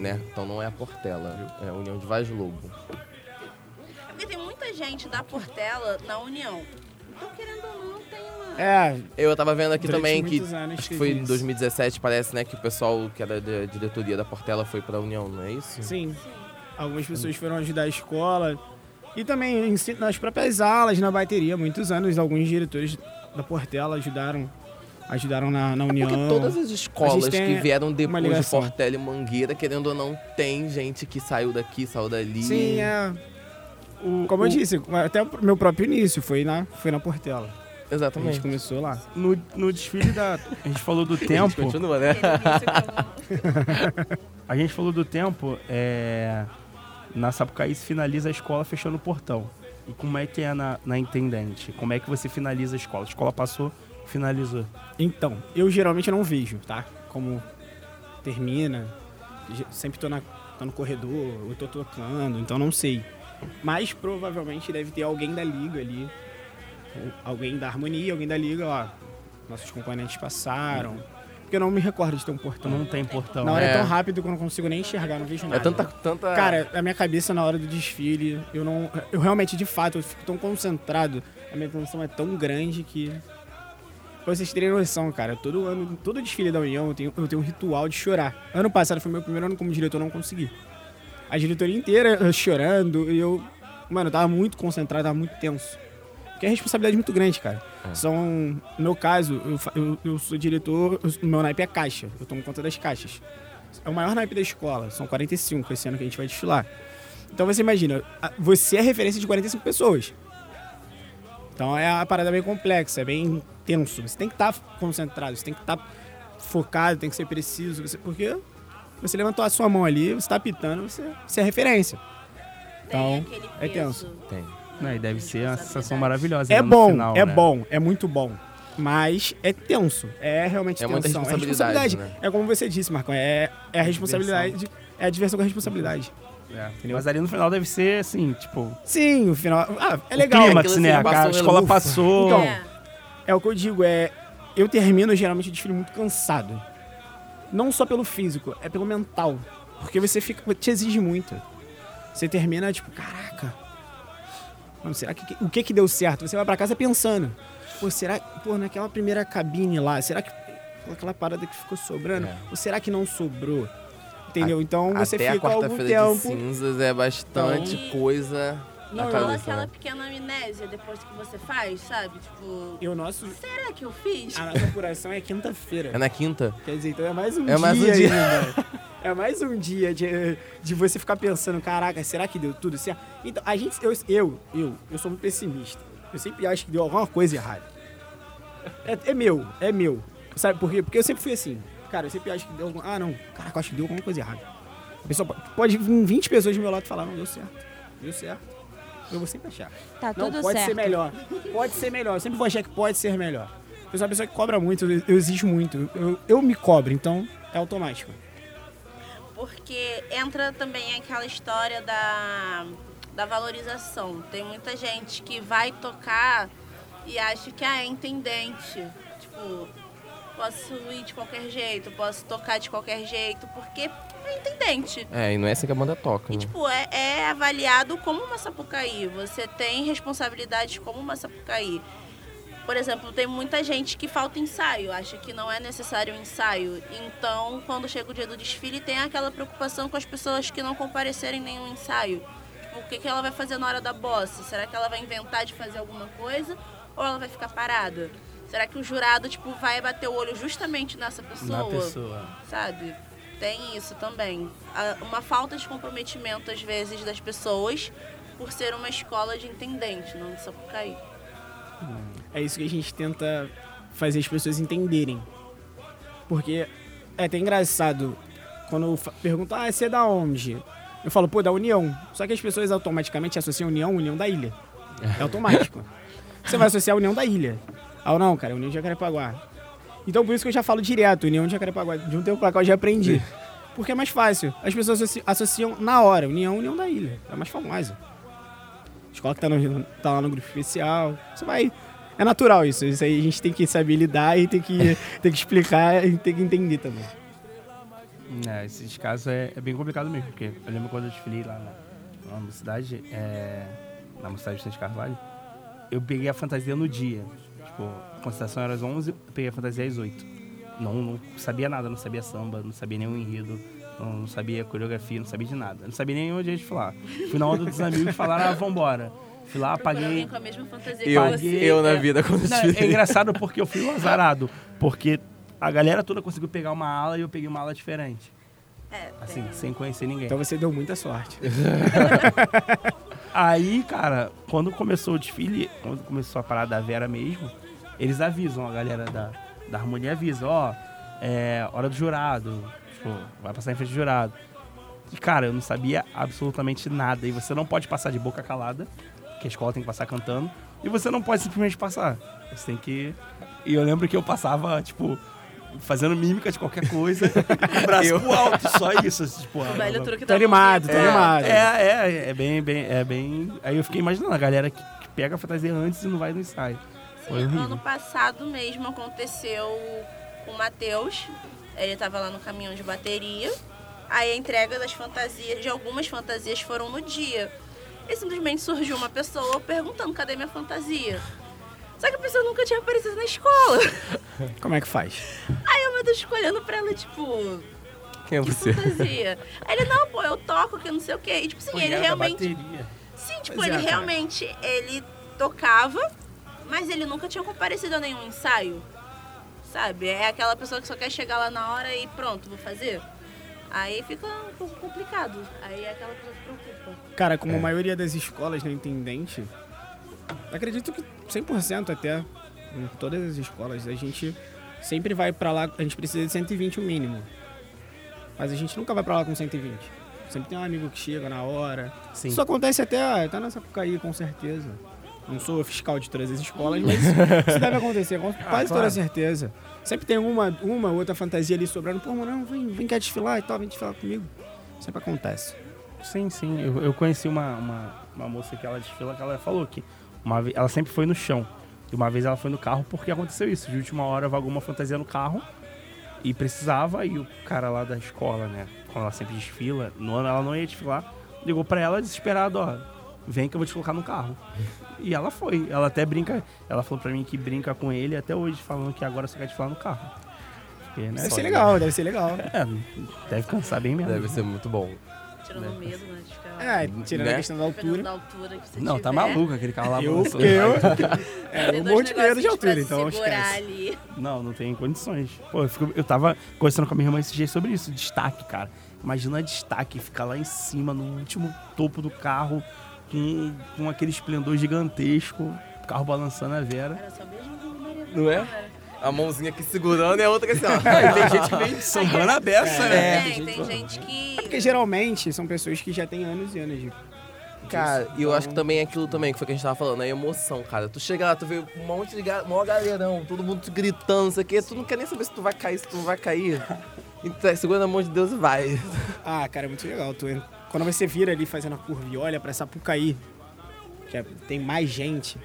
Né? Então não é a Portela, é a União de Vaz Lobo.
É porque tem muita gente da Portela na União. Então, querendo ou não, tem uma...
É,
Eu tava vendo aqui também que acho que foi em
isso.
2017, parece, né, que o pessoal que era da diretoria da Portela foi pra União, não é isso?
Sim. Algumas pessoas foram ajudar a escola. E também nas próprias alas, na bateria. Muitos anos, alguns diretores da Portela ajudaram, ajudaram na, na União.
É Porque todas as
A
escolas
gente
que vieram depois de. Portela e Mangueira, querendo ou não, tem gente que saiu daqui, saiu dali.
Sim, é. Como eu disse, até o meu próprio início foi na, foi na Portela. A
Exatamente.
gente começou lá.
No, no desfile da. A gente falou do tempo.
Continua, né?
A gente falou do tempo, é, na Sapucaí se finaliza a escola fechando o portão. E como é que é na, na intendente? Como é que você finaliza a escola? A escola passou, finalizou.
Então, eu geralmente não vejo, tá? Como termina. Sempre tô, na, tô no corredor, eu tô tocando, então não sei. Mas provavelmente deve ter alguém da liga ali. Alguém da harmonia, alguém da liga, ó. Nossos componentes passaram. Porque eu não me recordo de ter um portão.
Não tem portão.
Na hora é.
É.
tão rápido que eu não consigo nem enxergar, não vejo nada.
É tanta, tanta...
Cara, a minha cabeça na hora do desfile, eu não. Eu realmente, de fato, eu fico tão concentrado, a minha atenção é tão grande que. Pra vocês terem noção, cara, todo ano, todo desfile da União eu tenho, eu tenho um ritual de chorar. Ano passado foi meu primeiro ano como diretor, eu não consegui. A diretoria inteira chorando, e eu. Mano, eu tava muito concentrado, tava muito tenso. Porque é responsabilidade muito grande, cara. São. No meu caso, eu, eu, eu sou diretor, eu- o meu naipe é caixa. Eu tomo conta das caixas. É o maior naipe da escola, são 45 esse ano que a gente vai desfilar. Então você imagina, você é referência de 45 pessoas. Então é a parada bem complexa, é bem tenso. Você tem que estar concentrado, você tem que estar focado, tem que ser preciso, você- porque você levantou a sua mão ali, você está apitando, você, você é referência. Então, é tenso.
Tem.
Não, e deve ser uma sensação maravilhosa.
É
né, no
bom,
final,
é
né?
bom, é muito bom. Mas é tenso. É realmente
É
tensão.
muita
é
responsabilidade,
responsabilidade.
né?
É como você disse, Marcão. É, é a responsabilidade. É a diversão com a responsabilidade.
É, Mas ali no final deve ser assim, tipo.
Sim, o final. Ah, é
o
legal.
clímax,
Aquilo
né?
assim,
A,
passou
a escola
ufa.
passou.
Então,
É.
é o que eu digo, é. Eu termino geralmente o desfile muito cansado. Não só pelo físico, é pelo mental. Porque você fica. te exige muito. Você termina, tipo, caraca. Mano, será que. O que que deu certo? Você vai pra casa pensando. Pô, será que. Pô, naquela primeira cabine lá, será que. Aquela parada que ficou sobrando?
É.
Ou será que não sobrou? Entendeu? Então você
Até a
fica algum
quarta-feira de
tempo.
cinzas é bastante
Então-
coisa
Não,
cabeça.
aquela
né?
pequena amnésia depois que você faz, sabe? Tipo,
E o nosso.
será que eu fiz?
A nossa apuração é quinta-feira.
É na quinta?
Quer dizer, então é mais um
É
dia.
mais um dia.
ainda. é mais um dia de, de você ficar pensando, caraca, será que deu tudo certo? Então, a gente, eu, eu, eu, eu sou muito pessimista. Eu sempre acho que deu alguma coisa errada. É, é meu, é meu. Sabe por quê? Porque eu sempre fui assim. Cara, eu sempre acho que deu alguma... Ah, não. Caraca, eu acho que deu alguma coisa errada. A pessoa pode, pode vir 20 pessoas do meu lado e falar, não, deu certo. Deu certo. Eu vou sempre achar.
Tá
Não,
tudo
pode
certo.
ser melhor. Pode ser melhor. Eu sempre vou achar que pode ser melhor. Eu sou uma pessoa que cobra muito, eu, eu exijo muito. Eu, eu me cobro, então é automático.
Porque entra também aquela história da, da valorização. Tem muita gente que vai tocar e acha que ah, é intendente. Tipo, posso ir de qualquer jeito, posso tocar de qualquer jeito, porque é intendente.
É, e não é assim que a banda toca,
E,
né?
tipo, é, é avaliado como uma Sapucaí. Você tem responsabilidades como uma Sapucaí. Por exemplo, tem muita gente que falta ensaio, acha que não é necessário ensaio. Então, quando chega o dia do desfile, tem aquela preocupação com as pessoas que não comparecerem em nenhum ensaio. Tipo, o que, que ela vai fazer na hora da bossa? Será que ela vai inventar de fazer alguma coisa? Ou ela vai ficar parada? Será que o jurado, tipo, vai bater o olho justamente nessa pessoa?
Na pessoa.
sabe? Tem isso também. A- Uma falta de comprometimento, às vezes, das pessoas por ser uma escola de intendente, não de Sapucaí.
É isso que a gente tenta fazer as pessoas entenderem. Porque é até engraçado quando perguntam, ah, você é da onde? Eu falo, pô, da União. Só que as pessoas automaticamente associam União, União da Ilha. É automático. Você vai associar a União da Ilha. Ah, não, cara, União de Jacarepaguá. Então por isso que eu já falo direto, União de Jacarepaguá. De um tempo pra cá eu já aprendi. Porque é mais fácil. As pessoas associ- associam na hora, União, União da Ilha. É mais famosa. Escola que tá, no, tá lá no grupo especial. Você vai. É natural isso. Isso aí a gente tem que saber lidar e tem que, tem que explicar e tem que entender também.
É, esses casos é, é bem complicado mesmo, porque eu lembro quando eu desfilei lá na, na mocidade, é, na mocidade de Carvalho, eu peguei a fantasia no dia. Tipo, a concentração era às 11, eu peguei a fantasia às 8. Não, não sabia nada, não sabia samba, não sabia nenhum enredo, não, não sabia coreografia, não sabia de nada. Não sabia nem onde a gente falar. Fui na onda dos amigos e falaram, ah, vambora. Fui lá, paguei.
com a mesma fantasia
Eu-
que você.
eu na
é,
vida quando
não. É engraçado porque eu fui o azarado. Porque a galera toda conseguiu pegar uma ala e eu peguei uma ala diferente.
É,
Assim,
tem-
sem conhecer ninguém.
Então você deu muita sorte.
Aí, cara, quando começou o desfile, quando começou a parada da Vera mesmo, eles avisam, a galera da, da harmonia avisa, ó, é hora do jurado, tipo, vai passar em frente do jurado. E, cara, eu não sabia absolutamente nada. E você não pode passar de boca calada, que a escola tem que passar cantando, e você não pode simplesmente passar. Você tem que. E eu lembro que eu passava, tipo, fazendo mímica de qualquer coisa, braço
Eu.
pro alto, só isso. Tipo,
O velho truque
Tô animado, tô
mãozinha.
animado.
É, é, é bem, bem, é bem. Aí eu fiquei imaginando a galera que, que pega a fantasia antes e não vai no ensaio. Foi
Sim,
horrível.
ano passado mesmo aconteceu com o Matheus. Ele tava lá no caminhão de bateria. Aí a entrega das fantasias, de algumas fantasias, foram no dia. E simplesmente surgiu uma pessoa perguntando cadê minha fantasia. Só que a pessoa nunca tinha aparecido na escola.
Como é que faz?
Aí o Matheus ficou olhando pra ela, tipo,
Quem é
que
você?
fantasia? Aí ele, não, pô, eu toco, que eu não sei o quê. E tipo assim, ele realmente. Sim, tipo,
Pois é,
ele
cara.
realmente ele tocava, mas ele nunca tinha comparecido a nenhum ensaio. Sabe? É aquela pessoa que só quer chegar lá na hora e pronto, vou fazer. Aí fica um pouco complicado. Aí é aquela pessoa que preocupa.
Cara, como
É.
a maioria das escolas na Intendente, acredito que 100% até, em todas as escolas, a gente sempre vai pra lá, a gente precisa de 120 o mínimo. Mas a gente nunca vai pra lá com 120. Sempre tem um amigo que chega na hora.
Sim.
Isso acontece até, tá nessa época aí, com certeza. Não sou fiscal de todas as escolas, mas isso deve acontecer, com quase toda
claro.
certeza. Sempre tem uma, uma outra fantasia ali sobrando. Pô, mano, não, vem, vem cá desfilar e tal, vem desfilar comigo. Sempre acontece.
Sim, sim. Eu, eu conheci uma, uma, uma moça que ela desfila que ela falou que uma vez, ela sempre foi no chão. E uma vez ela foi no carro porque aconteceu isso. De última hora vagou uma fantasia no carro e precisava. E o cara lá da escola, né? Quando ela sempre desfila, no ano ela não ia desfilar, ligou pra ela desesperado: ó, vem que eu vou te colocar no carro. E ela foi. Ela até brinca. Ela falou pra mim que brinca com ele até hoje, falando que agora você quer desfilar no carro. Porque, né,
Deve ser legal, deve ser legal.
É, deve cansar bem mesmo.
Deve ser muito bom.
Tirando o medo, né? De ficar.
É, tirando
Né?
a questão da altura.
da altura que você
Não, tá
tiver.
maluco aquele carro lá
Eu, eu,
Tem
é, eu
dois
morro de medo de altura, então esquece.
ali.
Não, não tem condições. Pô, eu, fico- eu tava conversando com a minha irmã esse dia sobre isso, destaque, cara. Imagina destaque, ficar lá em cima, no último topo do carro, com, com aquele esplendor gigantesco, o carro balançando a Vera.
Era só Maria.
Não é? A mãozinha aqui segurando e a outra aqui assim, ó.
Tem gente que vem sambando a beça, né?
Tem, tem gente que.
Porque geralmente são pessoas que já têm anos e anos de.
Cara, e eu acho que também é aquilo também que foi que a gente tava falando, é emoção, cara. Tu chega lá, tu vê um monte de ga- maior galerão, todo mundo gritando, isso aqui, tu não quer nem saber se tu vai cair, se tu não vai cair. Então, segura na mão de Deus e vai.
Ah, cara, é muito legal. Tu, quando você vira ali fazendo a curva e olha pra Sapucaí, que é- tem mais gente,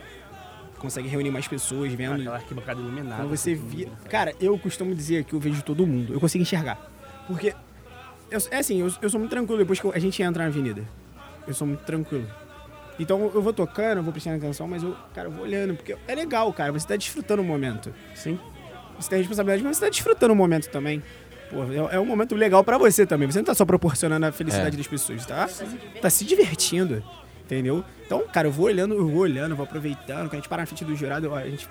consegue reunir mais pessoas vendo.
Aquela arquibancada iluminada.
Quando você vira. Cara, eu costumo dizer que eu vejo todo mundo. Eu consigo enxergar. Porque. eu- é assim, eu, eu sou muito tranquilo depois que eu- a gente entra na avenida. Eu sou muito tranquilo. Então eu vou tocando, eu vou prestando atenção, mas eu, cara, eu vou olhando, porque é legal, cara. Você tá desfrutando o momento.
Sim.
Você tem responsabilidade, mas você tá desfrutando o momento também. Pô, é, é um momento legal pra você também. Você não tá só proporcionando a felicidade
É.
das pessoas, tá? Tá se divertindo. Entendeu? Então, cara, eu vou olhando, eu vou olhando, vou aproveitando. Quando a gente para na frente do jurado, eu- a gente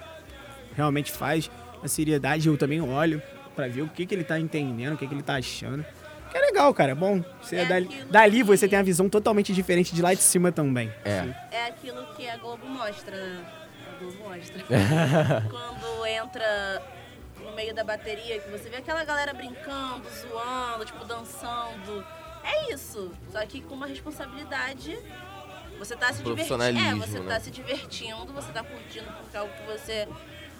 realmente faz a seriedade. Eu também olho pra ver o que, que ele tá entendendo, o que, que ele tá achando. Que é legal, cara. É bom. Você,
É
dali, dali você tem a visão totalmente diferente de lá de cima também.
É.
É aquilo que a Globo mostra, né? A Globo mostra. Quando entra meio da bateria, que você vê aquela galera brincando, zoando, tipo, dançando. É isso. Só que com uma responsabilidade. Você tá se divertindo. É, você
né?
tá se divertindo, você tá curtindo porque é algo que você,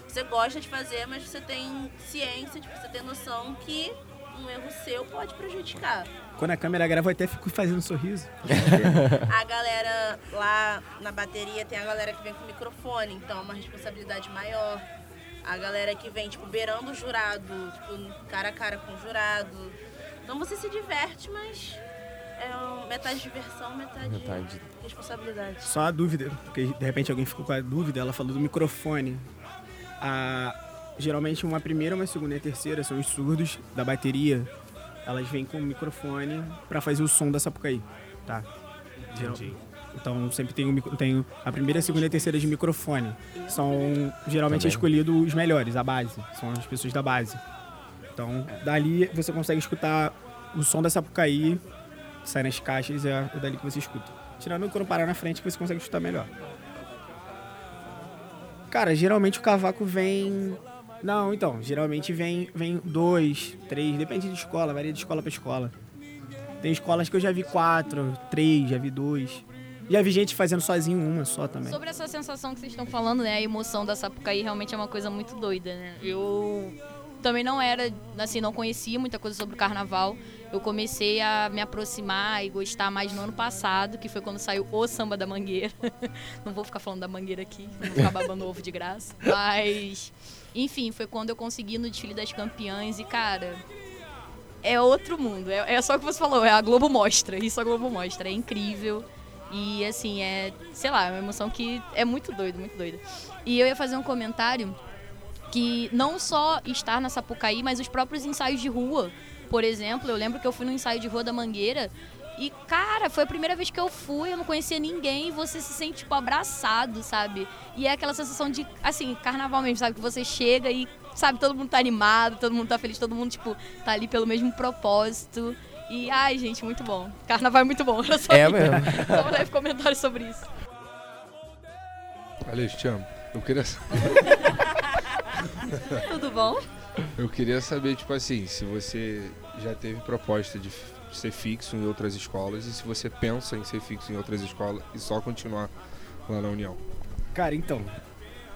você gosta de fazer, mas você tem ciência, tipo, você tem noção que um erro seu pode prejudicar.
Quando a câmera grava, eu até fico fazendo sorriso.
A galera lá na bateria tem a galera que vem com microfone, então é uma responsabilidade maior. A galera que vem, tipo, beirando o jurado, tipo, cara a cara com o jurado. Então você se diverte, mas é metade diversão, metade,
Metade.
responsabilidade.
Só a dúvida, porque de repente alguém ficou com a dúvida, ela falou do microfone. A, geralmente uma primeira, uma segunda e a terceira são os surdos da bateria. Elas vêm com o microfone pra fazer o som da Sapucaí, tá? Geral-
Entendi.
Então sempre tem, micro- tem a primeira, a segunda e a terceira de microfone. São geralmente
Também.
escolhidos os melhores, a base. São as pessoas da base. Então dali você consegue escutar o som da Sapucaí, sai nas caixas e é, é dali que você escuta. Tirando quando parar na frente que você consegue escutar melhor. Cara, geralmente o cavaco vem. Não, então, geralmente vem, vem dois, três, depende de escola, varia de escola pra escola. Tem escolas que eu já vi quatro, três, já vi dois. Já vi gente fazendo sozinho uma só também.
Sobre essa sensação que vocês estão falando, né? A emoção da Sapucaí realmente é uma coisa muito doida, né? Eu também não era, assim, não conhecia muita coisa sobre o carnaval. Eu comecei a me aproximar e gostar mais no ano passado, que foi quando saiu o Samba da Mangueira. não vou ficar falando da Mangueira aqui, não vou ficar babando ovo de graça. Mas, enfim, foi quando eu consegui no desfile das campeãs e, cara, é outro mundo. É, é só o que você falou, é a Globo mostra. Isso a Globo mostra. É incrível. E assim, é, sei lá, é uma emoção que é muito doido, muito doida. E eu ia fazer um comentário que não só estar na Sapucaí, mas os próprios ensaios de rua. Por exemplo, eu lembro que eu fui no ensaio de rua da Mangueira e, cara, foi a primeira vez que eu fui, eu não conhecia ninguém e você se sente, tipo, abraçado, sabe? E é aquela sensação de, assim, carnaval mesmo, sabe? Que você chega e, sabe, todo mundo tá animado, todo mundo tá feliz, todo mundo, tipo, tá ali pelo mesmo propósito. E, ai, gente, muito bom. Carnaval é muito bom. Era só
É
isso.
mesmo.
Só um leve comentário sobre isso.
Alex, te amo. Eu queria.
Tudo bom?
Eu queria saber, tipo assim, se você já teve proposta de ser fixo em outras escolas e se você pensa em ser fixo em outras escolas e só continuar lá na União.
Cara, então,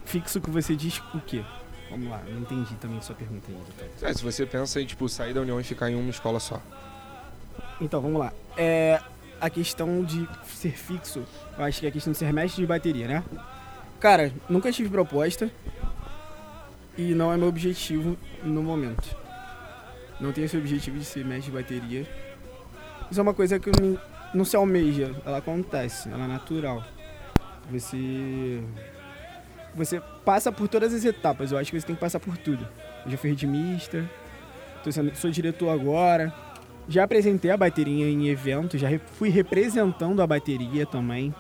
fixo que você diz o quê? Vamos lá, não entendi também sua pergunta ainda. tá?
É, se você pensa em, tipo, sair da União e ficar em uma escola só.
Então, vamos lá. É, a questão de ser fixo, eu acho que é a questão de ser mestre de bateria, né? Cara, nunca tive proposta e não é meu objetivo no momento. Não tenho esse objetivo de ser mestre de bateria. Isso é uma coisa que não, se almeja, ela acontece, ela é natural. Você você passa por todas as etapas, eu acho que você tem que passar por tudo. Eu já fui ritmista, sendo- sou diretor agora, já apresentei a bateria em evento, já fui representando a bateria também.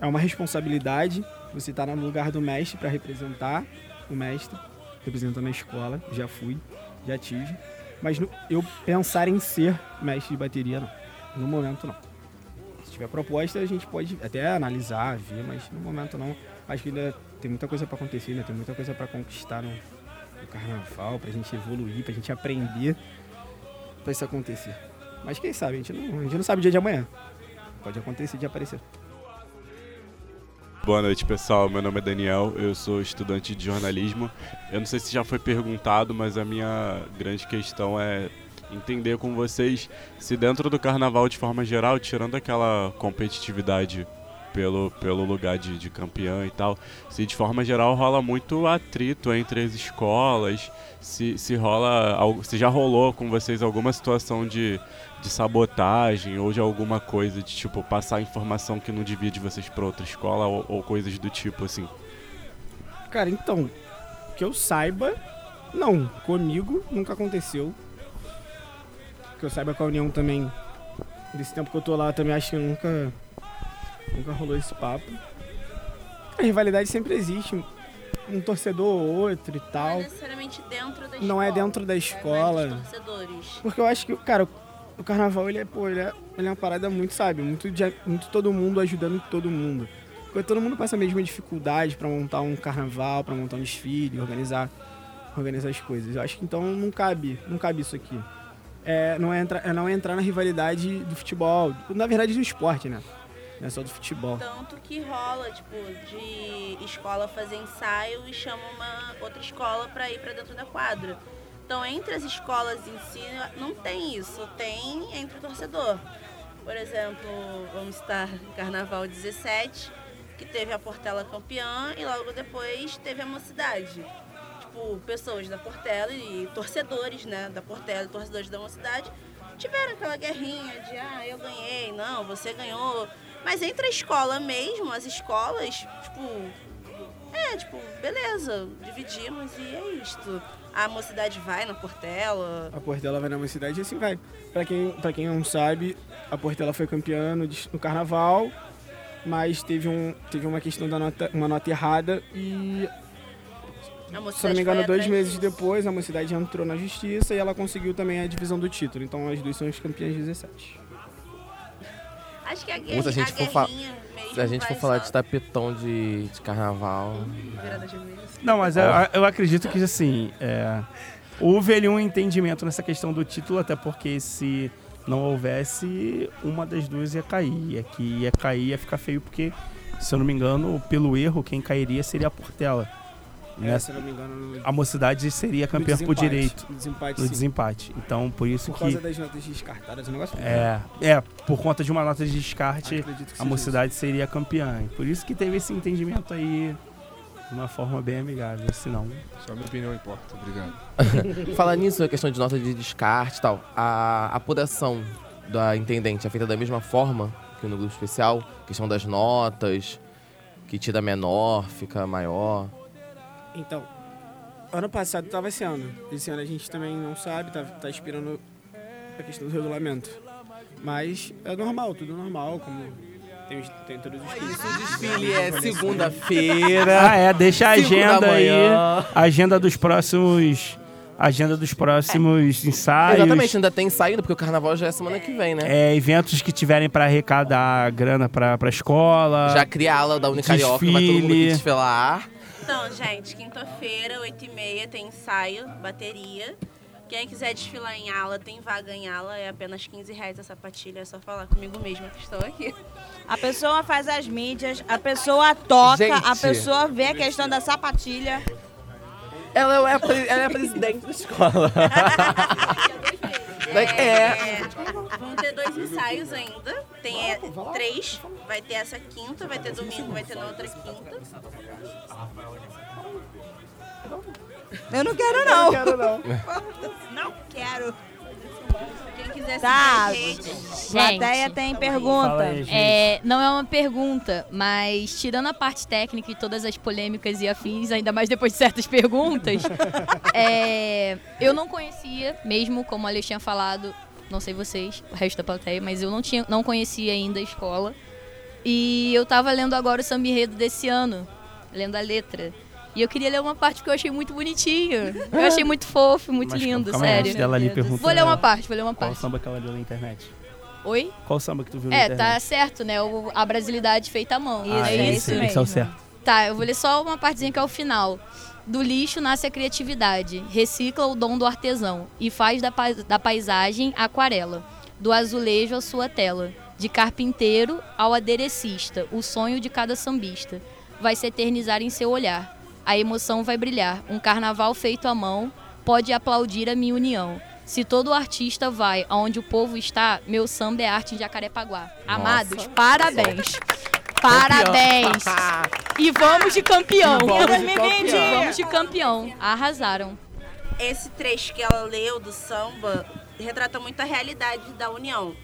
É uma responsabilidade você estar no lugar do mestre para representar o mestre, representando a escola. Já fui, já tive. Mas eu pensar em ser mestre de bateria, não. No momento, não. Se tiver proposta, a gente pode até analisar, ver, mas no momento, não. Acho que ainda tem muita coisa para acontecer, ainda tem muita coisa para conquistar no, no carnaval, pra gente evoluir, pra gente aprender pra isso acontecer. Mas quem sabe, a gente não, a gente não sabe o dia de amanhã. Pode acontecer de aparecer.
Boa noite, pessoal. Meu nome é Daniel, eu sou estudante de jornalismo. Eu não sei se já foi perguntado, mas a minha grande questão é entender com vocês se dentro do carnaval, de forma geral, tirando aquela competitividade pelo, pelo lugar de, de campeã e tal, se de forma geral rola muito atrito entre as escolas, se, se rola, se já rolou com vocês alguma situação de, de sabotagem ou de alguma coisa de tipo passar informação que não devia de vocês para outra escola ou, ou coisas do tipo assim.
Cara, então, que eu saiba, não. Comigo nunca aconteceu. Que eu saiba com a União também. Desse tempo que eu tô lá, também acho que nunca. Nunca rolou esse papo. A rivalidade sempre existe. Um, torcedor ou outro e
Não
tal.
é necessariamente dentro da escola.
Não é dentro da
É
escola.
dos torcedores.
Porque eu acho que, cara, o carnaval ele é, pô, ele é, ele é uma parada muito, sabe? Muito, de, muito todo mundo ajudando todo mundo. Porque todo mundo passa a mesma dificuldade pra montar um carnaval, pra montar um desfile, organizar, organizar as coisas. Eu acho que então não cabe, não cabe isso aqui. É, não, é entrar, é não entrar na rivalidade do futebol, na verdade do esporte, né? Não é só do futebol.
Tanto que rola, tipo, de escola fazer ensaio e chama uma outra escola pra ir pra dentro da quadra. Então, entre as escolas em si, não tem isso. Tem entre o torcedor. Por exemplo, vamos citar Carnaval 17, que teve a Portela campeã e logo depois teve a Mocidade. Tipo, pessoas da Portela e torcedores, né, da Portela e torcedores da Mocidade tiveram aquela guerrinha de, ah, eu ganhei, não, você ganhou. Mas entre a escola mesmo, as escolas, tipo, é, tipo, beleza, dividimos e é isto. A mocidade vai na Portela.
A Portela vai na minha cidade e assim vai. Pra quem, pra quem não sabe, a Portela foi campeã no, no carnaval, mas teve, um, teve uma questão da nota, uma nota errada e. Se eu não me engano, dois meses
disso.
depois, a mocidade entrou na justiça e ela conseguiu também a divisão do título. Então as duas são as campeãs 17.
Acho que a,
Ou
guerra,
se a gente
a
for, fa- se a gente for falar de tapetão de, de carnaval.
Virada de mesa.
Não, mas eu, eu acredito que, assim, é, houve ali um entendimento nessa questão do título, até porque esse não houvesse, uma das duas ia cair. E aqui ia cair, ia ficar feio, porque, se eu não me engano, pelo erro, quem cairia seria a Portela.
É,
né?
se eu não me engano,
A mocidade seria
no
campeã por direito.
No desempate,
No
sim.
desempate. Então, por isso
Por
que.
causa das notas descartadas, o negócio
É, é, por conta de uma nota de descarte, a mocidade seria campeã. Por isso que teve esse entendimento aí de uma forma bem amigável, senão.
Só minha opinião importa, obrigado.
Falar nisso, a questão de nota de descarte e tal, a apuração da intendente é feita da mesma forma que no grupo especial? Questão das notas, que tira menor, fica maior.
Então, ano passado estava esse ano. Esse ano a gente também não sabe, tá, tá esperando a questão do regulamento. Mas é normal, tudo normal, como tem, os- tem todos os cursos.
O desfile é segunda-feira.
Ah, é, deixa a agenda aí. Agenda dos próximos. Agenda dos próximos ensaios.
Exatamente, ainda tem saída, porque o carnaval já é semana que vem, né?
É, eventos que tiverem para arrecadar grana pra, pra escola.
Já cria a ala da Unicarioca, vai todo mundo aqui desfilar.
Então, gente, quinta-feira, 8h30, tem ensaio, bateria. Quem quiser desfilar em ala, tem vaga em ala, é apenas 15 reais a sapatilha, é só falar comigo mesma que estou aqui.
A pessoa faz as mídias, a pessoa toca,
Gente.
a pessoa vê a questão da sapatilha.
Ela é a, pre- ela é a presidente da escola. é.
Vão ter dois ensaios ainda. Tem é, três. Vai ter essa quinta, vai ter domingo, vai ter na outra quinta.
Eu não quero, não.
Eu não quero, não.
Não quero.
Quiser
Tá.
seguir a.
Plateia tem pergunta.
É, não é uma pergunta, mas tirando a parte técnica e todas as polêmicas e afins, ainda mais depois de certas perguntas, é, eu não conhecia, mesmo como a Alex tinha falado, não sei vocês, o resto da plateia, mas eu não, tinha, não conhecia ainda a escola. E eu tava lendo agora o samba enredo desse ano, lendo a letra. E eu queria ler uma parte que eu achei muito bonitinho. Eu achei muito fofo, muito
Mas
lindo,
calma
sério.
dela ali
Vou ler uma parte, vou ler uma
Qual
parte.
samba que ela leu na internet?
Oi?
Qual samba que tu viu na
É,
internet?
tá certo, né? O- a brasilidade feita à mão.
Ah,
é
esse,
isso mesmo.
é o certo.
Tá, eu vou ler só uma partezinha que é o final. Do lixo nasce a criatividade, recicla o dom do artesão e faz da, da paisagem aquarela, do azulejo à sua tela, de carpinteiro ao aderecista, o sonho de cada sambista vai se eternizar em seu olhar. A emoção vai brilhar, um carnaval feito à mão pode aplaudir a minha união. Se todo artista vai aonde o povo está, meu samba é arte em Jacarepaguá. Amados, parabéns. Parabéns. E vamos de campeão.
E vamos de campeão.
Vamos de campeão. Arrasaram.
Esse trecho que ela leu do samba retrata muito a realidade da União.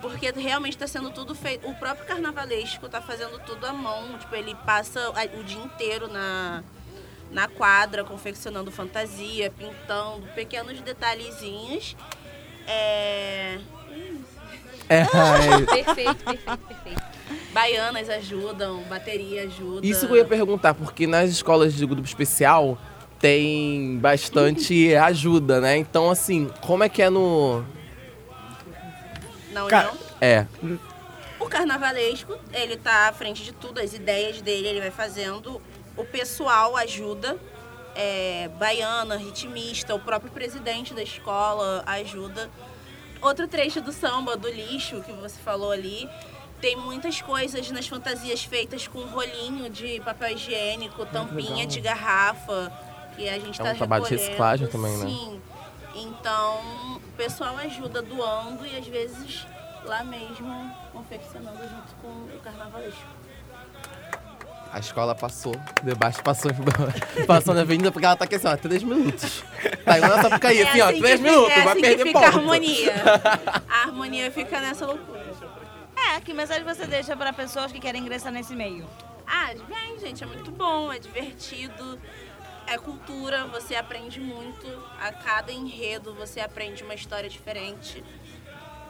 Porque realmente está sendo tudo feito. O próprio carnavalesco está fazendo tudo à mão. Tipo, ele passa o dia inteiro na, na quadra, confeccionando fantasia, pintando pequenos detalhezinhos. É...
É, é.
Perfeito, perfeito, perfeito.
Baianas ajudam, bateria ajuda.
Isso que eu ia perguntar, porque nas escolas de grupo especial tem bastante ajuda, né? Então, assim, como é que é no.
Na União.
É.
O carnavalesco, ele tá à frente de tudo, as ideias dele ele vai fazendo. O pessoal ajuda. É, baiana, ritmista, o próprio presidente da escola ajuda. Outro trecho do samba, do lixo, que você falou ali, tem muitas coisas nas fantasias feitas com rolinho de papel higiênico, tampinha de garrafa, que a gente
É
está
um trabalho de reciclagem também, né?
Sim. Então, o pessoal ajuda doando e às vezes lá mesmo confeccionando junto com o carnavalesco.
A escola passou, o debate passou, passou na avenida porque ela tá aqui assim, ó, três minutos. Tá igual essa fica aí,
É
assim, ó,
assim
três
que
minutos,
fica- é
vai
assim que
perder
fica
ponto.
a harmonia. A harmonia fica nessa loucura.
É, que mensagem você deixa para pessoas que querem ingressar nesse meio?
Ah, vem, gente, é muito bom, é divertido, é cultura, você aprende muito. A cada enredo você aprende uma história diferente.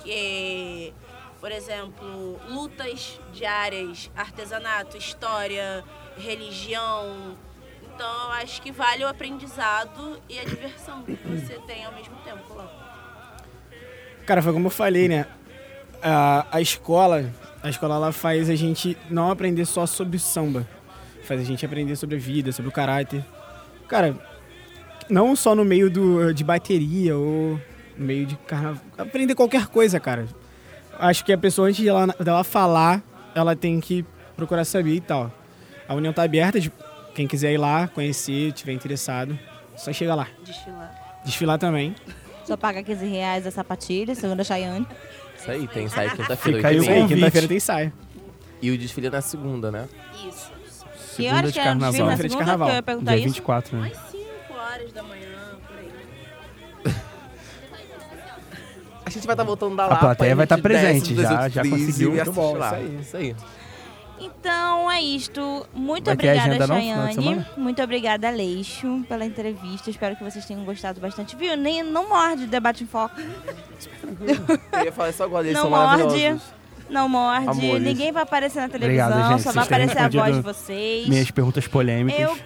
Que, por exemplo, lutas diárias, artesanato, história, religião. Então eu acho que vale o aprendizado e a diversão que você tem ao mesmo tempo lá.
Cara, foi como eu falei, né? A, a escola, a escola ela faz a gente não aprender só sobre samba. Faz a gente aprender sobre a vida, sobre o caráter. Cara, não só no meio do, de bateria ou no meio de carnaval. Aprender qualquer coisa, cara. Acho que a pessoa, antes dela, dela falar, ela tem que procurar saber e tal. A União tá aberta, de quem quiser ir lá, conhecer, tiver interessado, só chega lá.
Desfilar.
Desfilar também.
Só paga 15 reais a sapatilha, segundo a Chayane.
Isso aí, tem ensaio quinta-feira.
Fica aí o. Quinta-feira tem ensaio.
E o desfile é na segunda, né?
Isso.
Que horas que é o desfile na
Segunda-feira de
segunda?
carnaval.
Que eu ia perguntar
Dia
isso.
24, né?
5 horas da manhã,
A gente vai estar voltando da
A
Lapa.
plateia
e
vai
gente
tá presente, já- já conseguiu.
e
Muito bom,
lá.
isso aí.
Isso aí.
Então é isto. Muito
Vai
obrigada,
não, final de
Chayane. Muito obrigada, Leixo, pela entrevista. Espero que vocês tenham gostado bastante. Viu? Nem, não morde o debate em foco.
Eu ia falar isso agora, eles
não
são
morde. Não morde.
Amores.
Ninguém vai aparecer na televisão.
Obrigado, gente.
Só vai aparecer a voz de vocês.
Minhas perguntas polêmicas.
Eu,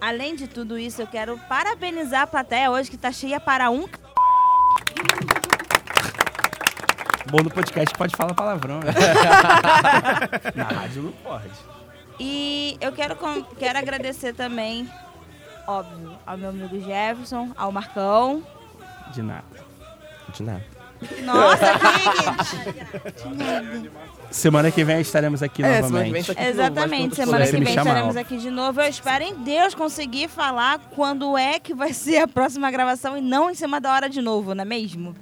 além de tudo isso, eu quero parabenizar a plateia hoje que tá cheia para um.
Bom do podcast pode falar palavrão, né? Na rádio não pode.
E eu quero, com- quero agradecer também, óbvio, ao meu amigo Jefferson, ao Marcão.
De nada.
De nada.
Nossa, que...
Semana que vem estaremos aqui
É, semana que vem
novamente.
está aqui de novo,
Exatamente, semana
Se
que vem
chamar,
estaremos aqui de novo. Eu espero em Deus conseguir falar quando é que vai ser a próxima gravação e não em cima da hora de novo, não é mesmo?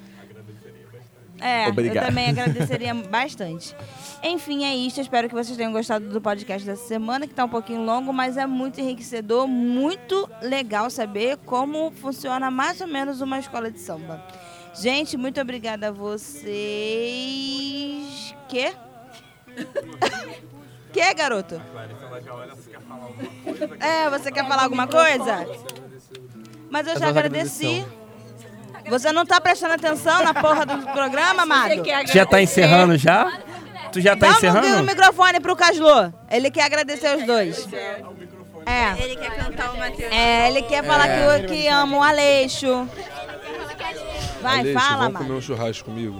É,
Obrigado.
eu também agradeceria bastante. Enfim, é isso. Eu espero que vocês tenham gostado do podcast dessa semana, que está um pouquinho longo, mas é muito enriquecedor, muito legal saber como funciona mais ou menos uma escola de samba. Gente, muito obrigada a vocês. Que? que, garoto? É, você quer falar alguma coisa? Mas eu já agradeci. Você não tá prestando atenção na porra do programa, amado?
Já tá encerrando já? Tu já tá
Dá um
encerrando?
microfone pro Caslô. Ele quer agradecer os dois. É.
Ele quer cantar o Matheus.
É, ele quer falar que, o- que ama o Aleixo. Vai,
Aleixo,
fala,
vamos
mano.
comer um churrasco comigo?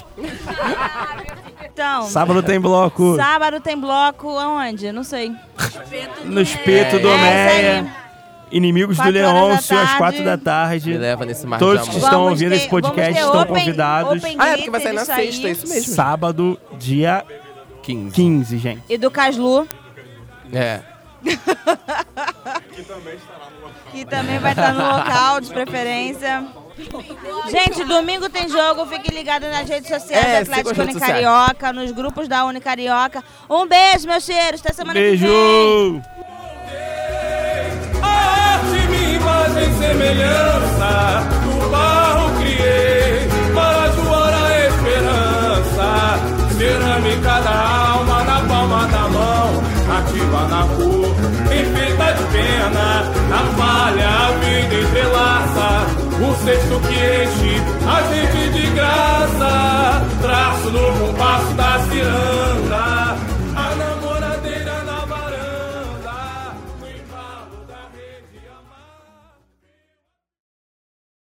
Então.
Sábado tem bloco.
Sábado tem bloco aonde? Não sei.
No espeto do
É,
Meia.
aí.
Inimigos do
Quatro da
Leôncio, às quatro da tarde.
Me leva nesse mar
Todos que estão
Vamos
ouvindo
ter-
esse podcast estão
open-
convidados.
open
Ah, é porque vai sair na sexta,
aí.
é isso mesmo.
Sábado, dia
15.
15, gente.
E do Caslu,
É.
que também vai estar no local, de preferência. Gente, domingo tem jogo. Fique ligado nas redes sociais
É,
do Atlético. Unicarioca, nos grupos da Unicarioca. Um beijo, meus cheiros. Até semana que vem.
Beijo!
imagem semelhança do barro criei, para zoar a esperança. Cerâmica da alma na palma da mão, ativa na cor, enfeita de pena, na falha a vida entrelaça. O sexto que enche a gente de graça, traço no compasso da ciranda.